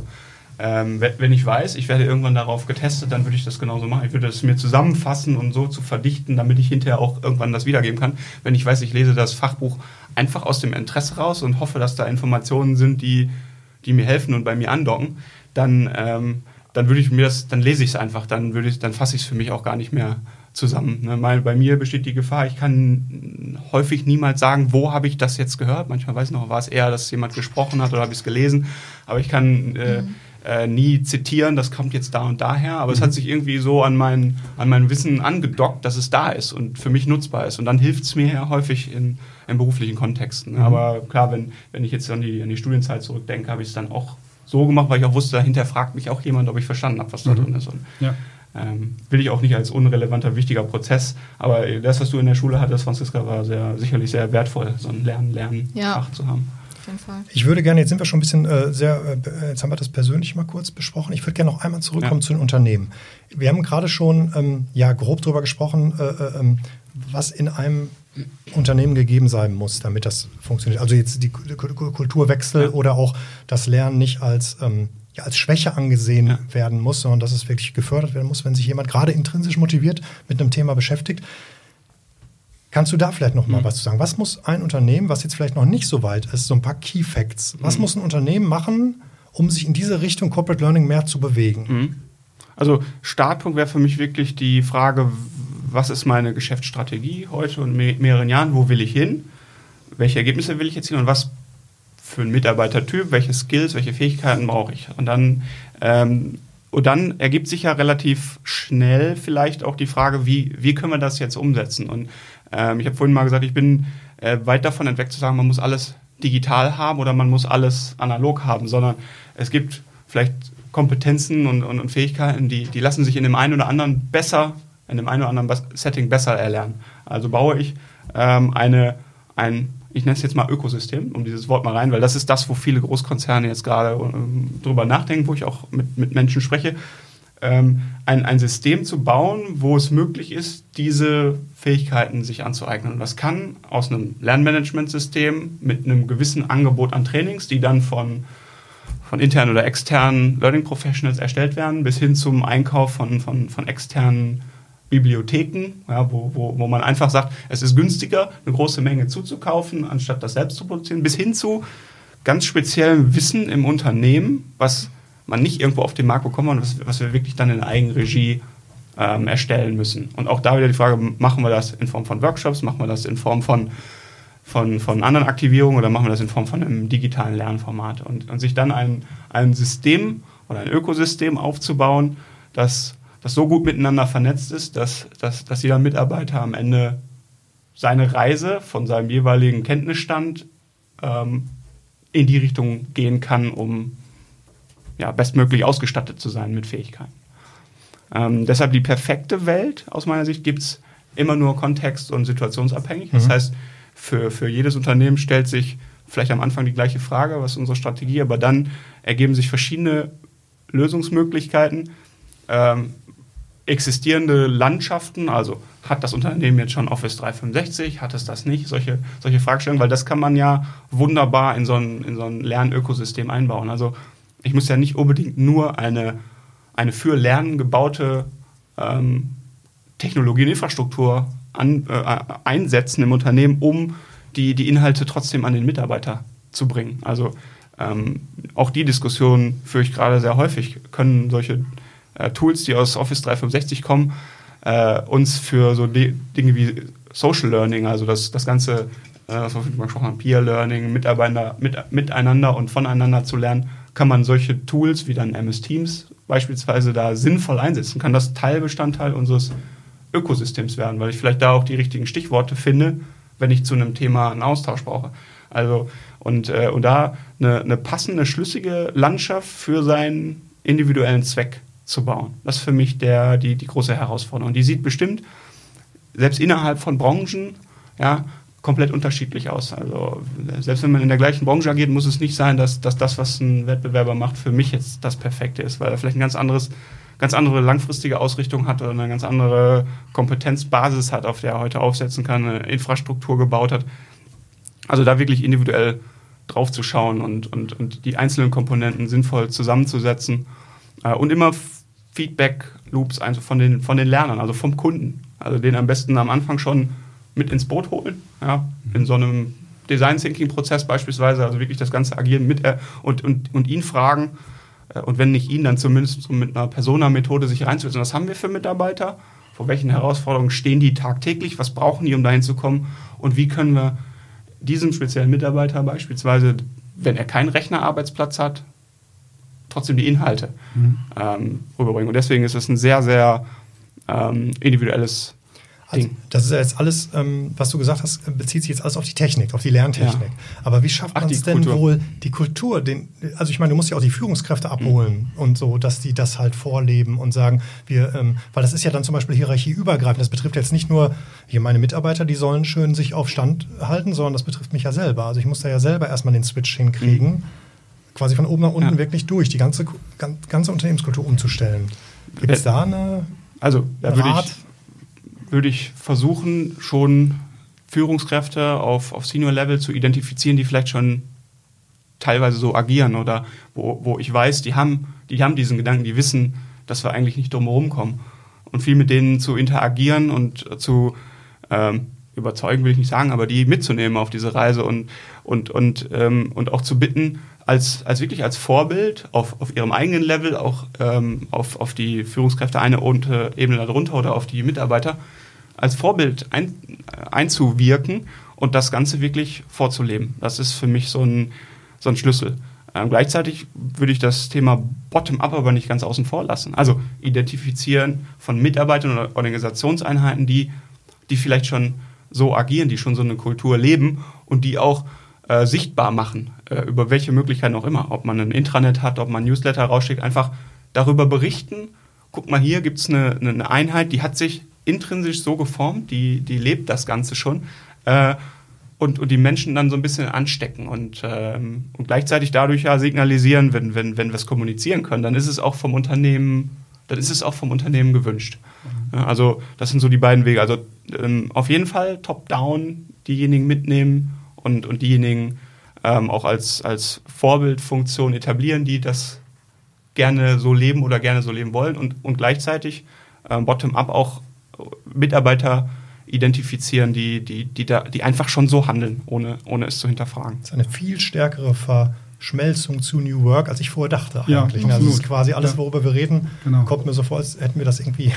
S4: ähm, wenn ich weiß, ich werde irgendwann darauf getestet, dann würde ich das genauso machen. Ich würde es mir zusammenfassen und so zu verdichten, damit ich hinterher auch irgendwann das wiedergeben kann. Wenn ich weiß, ich lese das Fachbuch einfach aus dem Interesse raus und hoffe, dass da Informationen sind, die, die mir helfen und bei mir andocken, dann, ähm, dann würde ich mir das, dann lese ich es einfach, dann würde ich, dann fasse ich es für mich auch gar nicht mehr zusammen. Ne? bei mir besteht die Gefahr, ich kann häufig niemals sagen, wo habe ich das jetzt gehört. Manchmal weiß ich noch, war es eher, dass jemand gesprochen hat oder habe ich es gelesen. Aber ich kann äh, mhm. äh, nie zitieren, das kommt jetzt da und daher, aber
S3: Mhm.
S4: es hat sich irgendwie so an mein, an mein Wissen angedockt, dass es da ist und für mich nutzbar ist. Und dann hilft es mir ja häufig in, in beruflichen Kontexten.
S3: Mhm.
S4: Aber klar, wenn, wenn ich jetzt an die, an die Studienzeit zurückdenke, habe ich es dann auch so gemacht, weil ich auch wusste, dahinter fragt mich auch jemand, ob ich verstanden habe, was da
S3: Mhm.
S4: drin ist. Und,
S3: Ja.
S4: Ähm, will ich auch nicht als unrelevanter, wichtiger Prozess. Aber das, was du in der Schule hattest, Franziska, war sehr, sicherlich sehr wertvoll, so ein Lernen, Lernen
S2: Ja.
S4: Fach zu haben.
S2: Auf jeden Fall.
S1: Ich würde gerne, jetzt sind wir schon ein bisschen äh, sehr, äh, jetzt haben wir das persönlich mal kurz besprochen. Ich würde gerne noch einmal zurückkommen
S4: Ja.
S1: zu den Unternehmen. Wir haben gerade schon ähm, ja grob darüber gesprochen, äh, äh, ähm, was in einem Unternehmen gegeben sein muss, damit das funktioniert. Also jetzt die Ku- Ku- Kulturwechsel
S4: Ja.
S1: oder auch das Lernen nicht als ähm, ja, als Schwäche angesehen
S4: Ja.
S1: werden muss, sondern dass es wirklich gefördert werden muss, wenn sich jemand gerade intrinsisch motiviert mit einem Thema beschäftigt. Kannst du da vielleicht noch mal
S4: Mhm.
S1: was zu sagen? Was muss ein Unternehmen, was jetzt vielleicht noch nicht so weit ist, so ein paar Key Facts, was
S4: Mhm.
S1: muss ein Unternehmen machen, um sich in diese Richtung Corporate Learning mehr zu bewegen?
S4: Mhm. Also Startpunkt wäre für mich wirklich die Frage, was ist meine Geschäftsstrategie heute und me mehreren Jahren, wo will ich hin? Welche Ergebnisse will ich jetzt hin und was für einen Mitarbeitertyp, welche Skills, welche Fähigkeiten brauche ich? Und dann, ähm, und dann ergibt sich ja relativ schnell vielleicht auch die Frage, wie, wie können wir das jetzt umsetzen? Und ähm, ich habe vorhin mal gesagt, ich bin äh, weit davon entweg zu sagen, man muss alles digital haben oder man muss alles analog haben, sondern es gibt vielleicht Kompetenzen und, und, und Fähigkeiten, die, die lassen sich in dem einen oder anderen besser, in dem einen oder anderen Setting besser erlernen. Also baue ich ähm, eine, ein, ich nenne es jetzt mal Ökosystem, um dieses Wort mal rein, weil das ist das, wo viele Großkonzerne jetzt gerade ähm, drüber nachdenken, wo ich auch mit, mit Menschen spreche, ähm, ein, ein System zu bauen, wo es möglich ist, diese Fähigkeiten sich anzueignen. Und das kann aus einem Lernmanagementsystem mit einem gewissen Angebot an Trainings, die dann von von internen oder externen Learning Professionals erstellt werden, bis hin zum Einkauf von, von, von externen Bibliotheken, ja, wo, wo, wo man einfach sagt, es ist günstiger, eine große Menge zuzukaufen, anstatt das selbst zu produzieren, bis hin zu ganz speziellem Wissen im Unternehmen, was man nicht irgendwo auf den Markt bekommt und was, was wir wirklich dann in Eigenregie ähm, erstellen müssen. Und auch da wieder die Frage, machen wir das in Form von Workshops, machen wir das in Form von von, von anderen Aktivierungen oder machen wir das in Form von einem digitalen Lernformat und, und sich dann ein, ein System oder ein Ökosystem aufzubauen, das, das so gut miteinander vernetzt ist, dass, dass, dass jeder Mitarbeiter am Ende seine Reise von seinem jeweiligen Kenntnisstand ähm, in die Richtung gehen kann, um ja, bestmöglich ausgestattet zu sein mit Fähigkeiten. Ähm, deshalb die perfekte Welt aus meiner Sicht gibt es immer nur kontext- und situationsabhängig. Das
S1: Mhm.
S4: heißt, für, für jedes Unternehmen stellt sich vielleicht am Anfang die gleiche Frage, was ist unsere Strategie, aber dann ergeben sich verschiedene Lösungsmöglichkeiten. Ähm, existierende Landschaften, also hat das Unternehmen jetzt schon Office 365, hat es das nicht, solche, solche Fragestellungen, weil das kann man ja wunderbar in so ein, in so ein Lernökosystem einbauen. Also ich muss ja nicht unbedingt nur eine, eine für Lernen gebaute ähm, Technologie und Infrastruktur an, äh, einsetzen im Unternehmen, um die, die Inhalte trotzdem an den Mitarbeiter zu bringen. Also ähm, auch die Diskussion führe ich gerade sehr häufig. Können solche äh, Tools, die aus Office 365 kommen, äh, uns für so Dinge wie Social Learning, also das, das ganze, äh, was wir vorhin gesprochen haben, Peer Learning, Mitarbeiter, mit, miteinander und voneinander zu lernen, kann man solche Tools wie dann MS Teams beispielsweise da sinnvoll einsetzen. Kann das Teilbestandteil unseres Ökosystems werden, weil ich vielleicht da auch die richtigen Stichworte finde, wenn ich zu einem Thema einen Austausch brauche. Also und, äh, und da eine, eine passende, schlüssige Landschaft für seinen individuellen Zweck zu bauen. Das ist für mich der, die, die große Herausforderung. Die sieht bestimmt selbst innerhalb von Branchen ja, komplett unterschiedlich aus. Also selbst wenn man in der gleichen Branche agiert, muss es nicht sein, dass, dass das, was ein Wettbewerber macht, für mich jetzt das Perfekte ist, weil er vielleicht ein ganz anderes ganz andere langfristige Ausrichtung hat oder eine ganz andere Kompetenzbasis hat, auf der er heute aufsetzen kann, eine Infrastruktur gebaut hat. Also da wirklich individuell drauf zu schauen und, und, und die einzelnen Komponenten sinnvoll zusammenzusetzen äh, und immer Feedback-Loops also von den, von den Lernern, also vom Kunden. Also den am besten am Anfang schon mit ins Boot holen, ja, in so einem Design Thinking Prozess beispielsweise, also wirklich das ganze Agieren mit äh, und, und, und ihn fragen, äh, und wenn nicht ihn, dann zumindest so mit einer Persona-Methode sich reinzusetzen. Was haben wir für Mitarbeiter? Vor welchen Herausforderungen stehen die tagtäglich? Was brauchen die, um dahin zu kommen? Und wie können wir diesem speziellen Mitarbeiter beispielsweise, wenn er keinen Rechnerarbeitsplatz hat, trotzdem die Inhalte mhm. ähm, rüberbringen. Und deswegen ist es ein sehr, sehr ähm, individuelles
S1: also, das ist ja jetzt alles, ähm, was du gesagt hast, bezieht sich jetzt alles auf die Technik, auf die Lerntechnik. Ja. Aber wie schafft man es denn Kultur. wohl, die Kultur, den, also ich meine, du musst ja auch die Führungskräfte abholen mhm. und so, dass die das halt vorleben und sagen, wir, ähm, weil das ist ja dann zum Beispiel hierarchieübergreifend. Das betrifft jetzt nicht nur hier meine Mitarbeiter, die sollen schön sich auf Stand halten, sondern das betrifft mich ja selber. Also ich muss da ja selber erstmal den Switch hinkriegen, mhm. Quasi von oben nach unten ja. wirklich durch, die ganze, ganze Unternehmenskultur umzustellen. Gibt es da eine
S4: also, da würde ich, würde ich versuchen, schon Führungskräfte auf, auf Senior-Level zu identifizieren, die vielleicht schon teilweise so agieren oder wo, wo ich weiß, die haben, die haben diesen Gedanken, die wissen, dass wir eigentlich nicht drumherum kommen. Und viel mit denen zu interagieren und zu ähm, überzeugen, will ich nicht sagen, aber die mitzunehmen auf diese Reise und, und, und, ähm, und auch zu bitten, als, als wirklich als Vorbild auf, auf ihrem eigenen Level, auch ähm, auf, auf die Führungskräfte eine Ebene darunter oder auf die Mitarbeiter, als Vorbild ein, einzuwirken und das Ganze wirklich vorzuleben. Das ist für mich so ein, so ein Schlüssel. Ähm, gleichzeitig würde ich das Thema Bottom-up aber nicht ganz außen vor lassen. Also identifizieren von Mitarbeitern oder Organisationseinheiten, die, die vielleicht schon so agieren, die schon so eine Kultur leben und die auch äh, sichtbar machen, äh, über welche Möglichkeiten auch immer. Ob man ein Intranet hat, ob man Newsletter rausschickt, einfach darüber berichten. Guck mal, hier gibt es eine, eine, Einheit, die hat sich intrinsisch so geformt, die, die lebt das Ganze schon. Äh, und, und die Menschen dann so ein bisschen anstecken und, ähm, und gleichzeitig dadurch ja signalisieren, wenn, wenn, wenn wir es kommunizieren können, dann ist es auch vom Unternehmen, dann ist es auch vom Unternehmen gewünscht. Mhm. Also das sind so die beiden Wege. Also ähm, auf jeden Fall top-down diejenigen mitnehmen und, und diejenigen ähm, auch als, als Vorbildfunktion etablieren, die das gerne so leben oder gerne so leben wollen und, und gleichzeitig ähm, bottom-up auch Mitarbeiter identifizieren, die, die, die, da, die einfach schon so handeln, ohne, ohne es zu hinterfragen.
S1: Das ist eine viel stärkere Verschmelzung zu New Work, als ich vorher dachte eigentlich. Ja, also es ist quasi alles, worüber wir reden, genau. kommt mir so vor, als hätten wir das irgendwie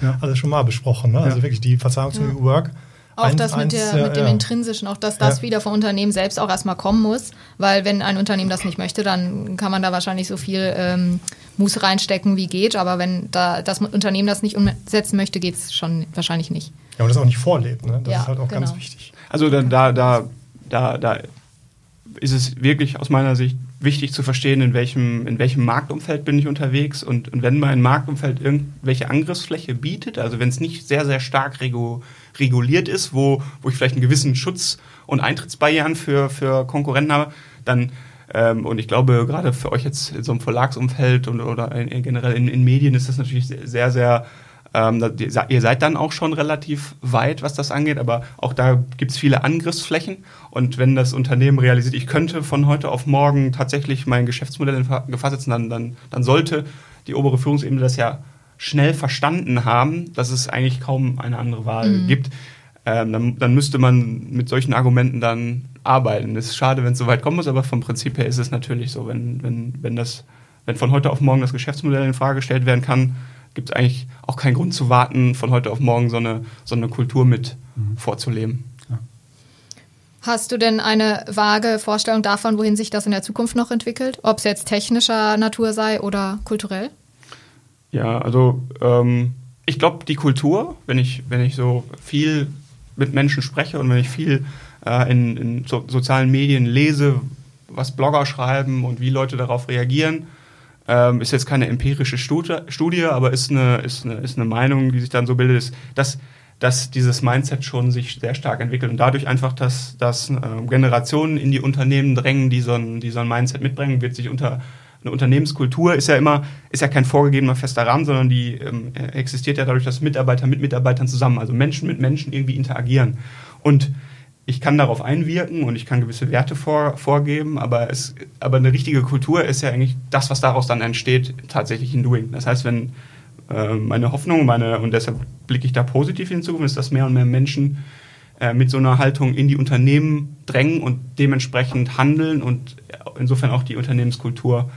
S1: ja. alles schon mal besprochen. Ne? Also ja. wirklich die Verzahnung zu New Work
S2: auch eins, das mit, der, mit dem Intrinsischen, auch dass das ja. wieder vom Unternehmen selbst auch erstmal kommen muss, weil wenn ein Unternehmen das nicht möchte, dann kann man da wahrscheinlich so viel ähm, Muss reinstecken, wie geht, aber wenn da das Unternehmen das nicht umsetzen möchte, geht es schon wahrscheinlich nicht.
S1: Ja, und das auch nicht vorlebt, ne? das ja, ist halt auch genau. ganz wichtig.
S4: Also da, da, da, da, da ist es wirklich aus meiner Sicht wichtig zu verstehen, in welchem, in welchem Marktumfeld bin ich unterwegs und, und wenn mein Marktumfeld irgendwelche Angriffsfläche bietet, also wenn es nicht sehr, sehr stark regu reguliert ist, wo, wo ich vielleicht einen gewissen Schutz und Eintrittsbarrieren für, für Konkurrenten habe, dann ähm, und ich glaube, gerade für euch jetzt in so einem Verlagsumfeld und, oder in, generell in, in Medien ist das natürlich sehr, sehr ähm, ihr seid dann auch schon relativ weit, was das angeht, aber auch da gibt es viele Angriffsflächen. Und wenn das Unternehmen realisiert, ich könnte von heute auf morgen tatsächlich mein Geschäftsmodell in Gefahr setzen, dann, dann, dann sollte die obere Führungsebene das ja schnell verstanden haben, dass es eigentlich kaum eine andere Wahl mhm. gibt. Ähm, dann, dann, müsste man mit solchen Argumenten dann arbeiten. Es ist schade, wenn es so weit kommen muss, aber vom Prinzip her ist es natürlich so, wenn, wenn, wenn, das, wenn von heute auf morgen das Geschäftsmodell in Frage gestellt werden kann, gibt es eigentlich auch keinen Grund zu warten, von heute auf morgen so eine, so eine Kultur mit mhm. vorzuleben.
S2: Hast du denn eine vage Vorstellung davon, wohin sich das in der Zukunft noch entwickelt? Ob es jetzt technischer Natur sei oder kulturell?
S4: Ja, also ähm, ich glaube, die Kultur, wenn ich, wenn ich so viel mit Menschen spreche und wenn ich viel äh, in, in so, sozialen Medien lese, was Blogger schreiben und wie Leute darauf reagieren, ähm, ist jetzt keine empirische Studie, aber ist eine, ist, eine, ist eine Meinung, die sich dann so bildet, ist, dass, dass dieses Mindset schon sich sehr stark entwickelt und dadurch einfach, dass, dass äh, Generationen in die Unternehmen drängen, die so ein, die so ein Mindset mitbringen, wird sich unter eine Unternehmenskultur ist ja immer, ist ja kein vorgegebener fester Rahmen, sondern die ähm, existiert ja dadurch, dass Mitarbeiter mit Mitarbeitern zusammen, also Menschen mit Menschen irgendwie interagieren. Und ich kann darauf einwirken und ich kann gewisse Werte vor, vorgeben, aber, es, aber eine richtige Kultur ist ja eigentlich das, was daraus dann entsteht, tatsächlich in Doing. Das heißt, wenn äh, meine Hoffnung, meine, und deshalb blicke ich da positiv Zukunft, ist, dass mehr und mehr Menschen äh, mit so einer Haltung in die Unternehmen drängen und dementsprechend handeln und insofern auch die Unternehmenskultur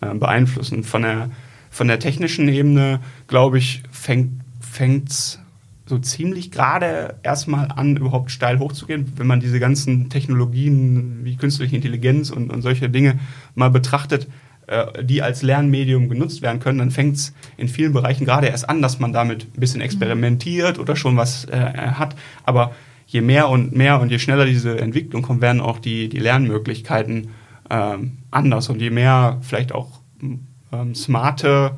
S4: äh, beeinflussen. Von der, von der technischen Ebene, glaube ich, fängt es so ziemlich gerade erstmal an, überhaupt steil hochzugehen, wenn man diese ganzen Technologien wie künstliche Intelligenz und, und solche Dinge mal betrachtet, äh, die als Lernmedium genutzt werden können, dann fängt es in vielen Bereichen gerade erst an, dass man damit ein bisschen experimentiert oder schon was äh, hat. Aber je mehr und mehr und je schneller diese Entwicklung kommt, werden auch die, die Lernmöglichkeiten ähm, anders und je mehr vielleicht auch ähm, smarte,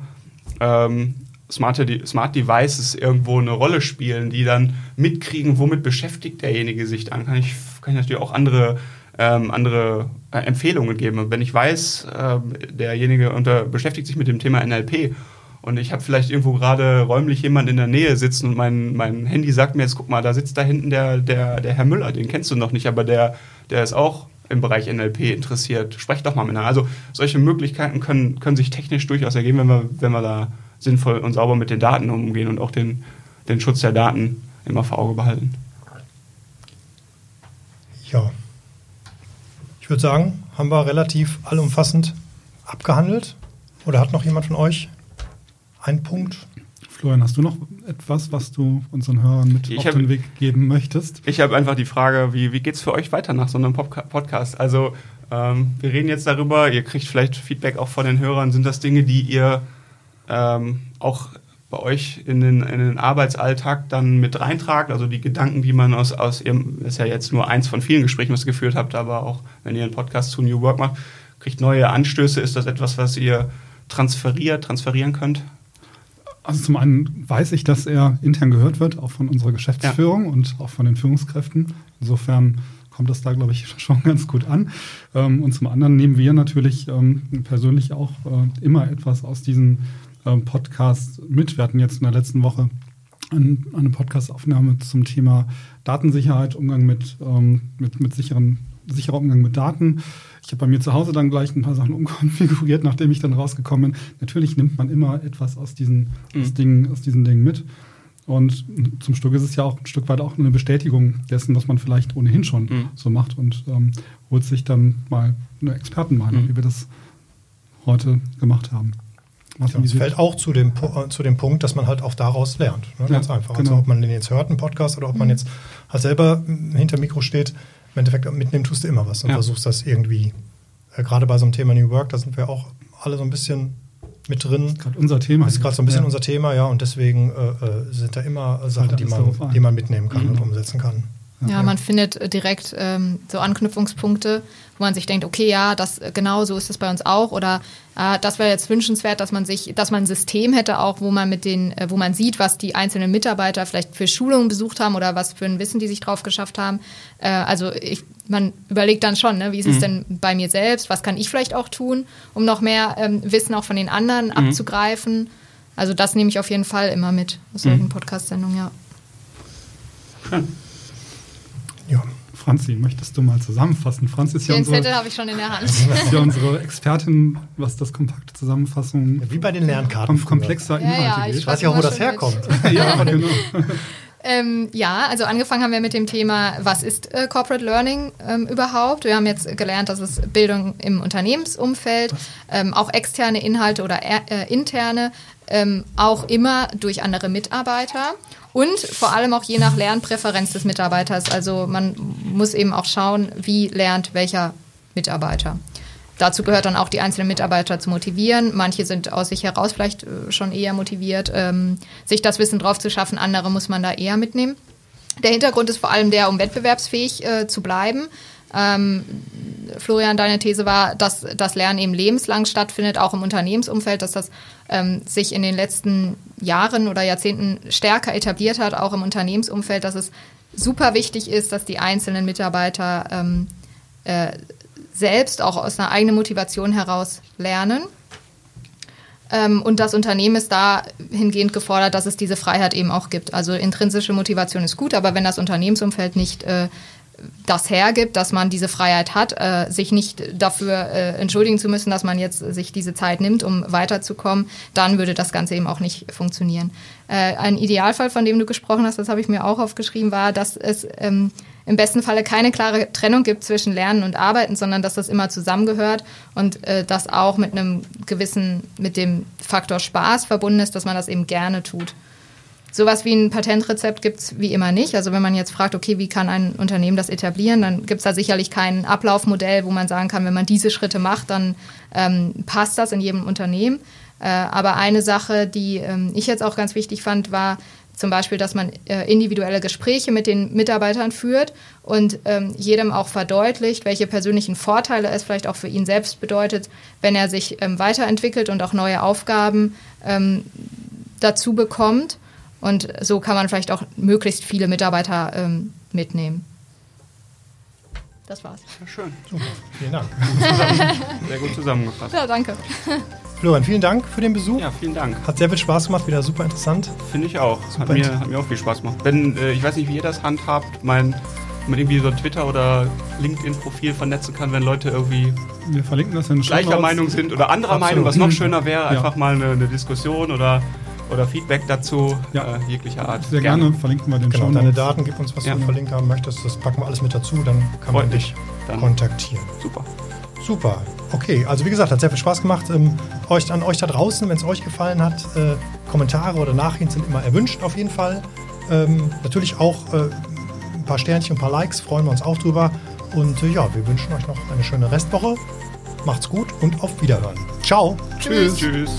S4: ähm, smarte Smart Devices irgendwo eine Rolle spielen, die dann mitkriegen, womit beschäftigt derjenige sich dann, kann ich, kann ich natürlich auch andere ähm, andere äh, Empfehlungen geben. Und wenn ich weiß, äh, derjenige unter, beschäftigt sich mit dem Thema NLP und ich habe vielleicht irgendwo gerade räumlich jemand in der Nähe sitzen und mein, mein Handy sagt mir jetzt, guck mal, da sitzt da hinten der, der, der Herr Müller, den kennst du noch nicht, aber der, der ist auch im Bereich NLP interessiert. Sprecht doch mal miteinander. Also solche Möglichkeiten können, können sich technisch durchaus ergeben, wenn wir, wenn wir da sinnvoll und sauber mit den Daten umgehen und auch den, den Schutz der Daten immer vor Auge behalten.
S1: Ja. Ich würde sagen, haben wir relativ allumfassend abgehandelt. Oder hat noch jemand von euch einen Punkt?
S3: Florian, hast du noch etwas, was du unseren Hörern mit ich auf hab, den Weg geben möchtest?
S4: Ich habe einfach die Frage, wie, wie geht es für euch weiter nach so einem Podcast? Also ähm, wir reden jetzt darüber, ihr kriegt vielleicht Feedback auch von den Hörern. Sind das Dinge, die ihr ähm, auch bei euch in den, in den Arbeitsalltag dann mit reintragt? Also die Gedanken, die man aus, aus ihrem, das ist ja jetzt nur eins von vielen Gesprächen, was ihr geführt habt, aber auch wenn ihr einen Podcast zu New Work macht, kriegt neue Anstöße. Ist das etwas, was ihr transferiert, transferieren könnt?
S3: Also zum einen weiß ich, dass er intern gehört wird, auch von unserer Geschäftsführung ja. und auch von den Führungskräften. Insofern kommt das da, glaube ich, schon ganz gut an. Ähm, und zum anderen nehmen wir natürlich ähm, persönlich auch äh, immer etwas aus diesen ähm, Podcast mit. Wir hatten jetzt in der letzten Woche eine Podcastaufnahme zum Thema Datensicherheit, Umgang mit, mit, mit sicheren, sicherer Umgang mit Daten. Ich habe bei mir zu Hause dann gleich ein paar Sachen umkonfiguriert, nachdem ich dann rausgekommen bin. Natürlich nimmt man immer etwas aus diesen, mhm. aus Dingen, aus diesen Dingen mit. Und zum Stück ist es ja auch ein Stück weit auch eine Bestätigung dessen, was man vielleicht ohnehin schon mhm. so macht und ähm, holt sich dann mal eine Expertenmeinung, mhm. wie wir das heute gemacht haben.
S1: Martin, ja, fällt auch zu dem, äh, zu dem Punkt, dass man halt auch daraus lernt. Ne? Ganz ja, einfach. Also genau. Also ob man den jetzt hört, einen Podcast, oder ob man mhm. jetzt halt selber hinter Mikro steht, im Endeffekt mitnehmen tust du immer was und ja. versuchst das irgendwie, äh, gerade bei so einem Thema New Work, da sind wir auch alle so ein bisschen mit drin. Das
S3: ist gerade unser Thema.
S1: Das ist gerade so ein bisschen ja. unser Thema, ja, und deswegen äh, äh sind da immer Sachen, die man, die man mitnehmen kann mhm. und umsetzen kann.
S2: Ja, man findet direkt ähm, so Anknüpfungspunkte, wo man sich denkt, okay, ja, das genau so ist es bei uns auch oder äh, das wäre jetzt wünschenswert, dass man sich, dass man ein System hätte auch, wo man mit den, äh, wo man sieht, was die einzelnen Mitarbeiter vielleicht für Schulungen besucht haben oder was für ein Wissen die sich drauf geschafft haben. Äh, also ich, man überlegt dann schon, ne, wie ist mhm. es denn bei mir selbst? Was kann ich vielleicht auch tun, um noch mehr ähm, Wissen auch von den anderen mhm. abzugreifen? Also das nehme ich auf jeden Fall immer mit aus solchen mhm. Podcast-Sendungen, ja.
S3: Schön. Ja. Franzi, möchtest du mal zusammenfassen? Franzi ist ja
S2: Den
S3: unsere,
S2: Zettel habe ich schon in der Hand.
S3: ist ja unsere Expertin, was das kompakte Zusammenfassen.
S1: Ja, wie bei den Lernkarten.
S3: Kom komplexer Inhalte ja,
S1: ja, geht. Ich weiß ja auch, wo das herkommt.
S2: ja, genau. Ähm, ja, also angefangen haben wir mit dem Thema, was ist äh, Corporate Learning ähm, überhaupt? Wir haben jetzt gelernt, dass es Bildung im Unternehmensumfeld, ähm, auch externe Inhalte oder äh, interne, ähm, auch immer durch andere Mitarbeiter und vor allem auch je nach Lernpräferenz des Mitarbeiters. Also man muss eben auch schauen, wie lernt welcher Mitarbeiter. Dazu gehört dann auch die einzelnen Mitarbeiter zu motivieren. Manche sind aus sich heraus vielleicht äh, schon eher motiviert, ähm, sich das Wissen drauf zu schaffen. Andere muss man da eher mitnehmen. Der Hintergrund ist vor allem der, um wettbewerbsfähig äh, zu bleiben. Ähm, Florian, deine These war, dass das Lernen eben lebenslang stattfindet, auch im Unternehmensumfeld, dass das ähm, sich in den letzten Jahren oder Jahrzehnten stärker etabliert hat, auch im Unternehmensumfeld, dass es super wichtig ist, dass die einzelnen Mitarbeiter ähm, äh, selbst auch aus einer eigenen Motivation heraus lernen. Ähm, und das Unternehmen ist dahingehend gefordert, dass es diese Freiheit eben auch gibt. Also intrinsische Motivation ist gut, aber wenn das Unternehmensumfeld nicht äh, das hergibt, dass man diese Freiheit hat, äh, sich nicht dafür äh, entschuldigen zu müssen, dass man jetzt sich diese Zeit nimmt, um weiterzukommen, dann würde das Ganze eben auch nicht funktionieren. Äh, ein Idealfall, von dem du gesprochen hast, das habe ich mir auch aufgeschrieben, war, dass es ähm, im besten Falle keine klare Trennung gibt zwischen Lernen und Arbeiten, sondern dass das immer zusammengehört und äh, das auch mit einem gewissen, mit dem Faktor Spaß verbunden ist, dass man das eben gerne tut. Sowas wie ein Patentrezept gibt es wie immer nicht. Also wenn man jetzt fragt, okay, wie kann ein Unternehmen das etablieren, dann gibt es da sicherlich kein Ablaufmodell, wo man sagen kann, wenn man diese Schritte macht, dann ähm, passt das in jedem Unternehmen. Äh, aber eine Sache, die ähm, ich jetzt auch ganz wichtig fand, war zum Beispiel, dass man äh, individuelle Gespräche mit den Mitarbeitern führt und ähm, jedem auch verdeutlicht, welche persönlichen Vorteile es vielleicht auch für ihn selbst bedeutet, wenn er sich ähm, weiterentwickelt und auch neue Aufgaben ähm, dazu bekommt. Und so kann man vielleicht auch möglichst viele Mitarbeiter ähm, mitnehmen. Das war's.
S4: Ja, schön.
S1: Super, vielen Dank.
S4: Sehr gut zusammengefasst.
S2: Ja, danke.
S1: Florian, vielen Dank für den Besuch.
S4: Ja, vielen Dank.
S1: Hat sehr viel Spaß gemacht, wieder super interessant.
S4: Finde ich auch. Hat
S1: Super.
S4: mir, hat mir auch viel Spaß gemacht. Wenn, äh, ich weiß nicht, wie ihr das handhabt, mein, wenn man irgendwie so ein Twitter- oder LinkedIn-Profil vernetzen kann, wenn Leute irgendwie
S3: Wir verlinken das in
S4: gleicher. Meinung sind oder anderer
S1: Absolut.
S4: Meinung, was noch schöner wäre,
S3: Ja.
S4: einfach mal eine, eine Diskussion oder, oder Feedback dazu,
S3: Ja.
S4: äh, jeglicher Art.
S3: Sehr gerne, verlinken wir den
S1: Genau,
S3: Shownotes.
S1: deine Daten, gib uns, was
S4: Ja.
S1: du verlinkt haben möchtest. Das packen wir alles mit dazu, dann kann
S4: Freut
S1: man dich
S4: Dann-
S1: kontaktieren.
S4: Super.
S1: Super. Okay, also wie gesagt, hat sehr viel Spaß gemacht. Ähm, euch, an euch da draußen, wenn es euch gefallen hat, äh, Kommentare oder Nachrichten sind immer erwünscht auf jeden Fall. Ähm, natürlich auch äh, ein paar Sternchen, ein paar Likes, freuen wir uns auch drüber. Und äh, ja, wir wünschen euch noch eine schöne Restwoche. Macht's gut und auf Wiederhören. Ciao.
S4: Tschüss. Tschüss.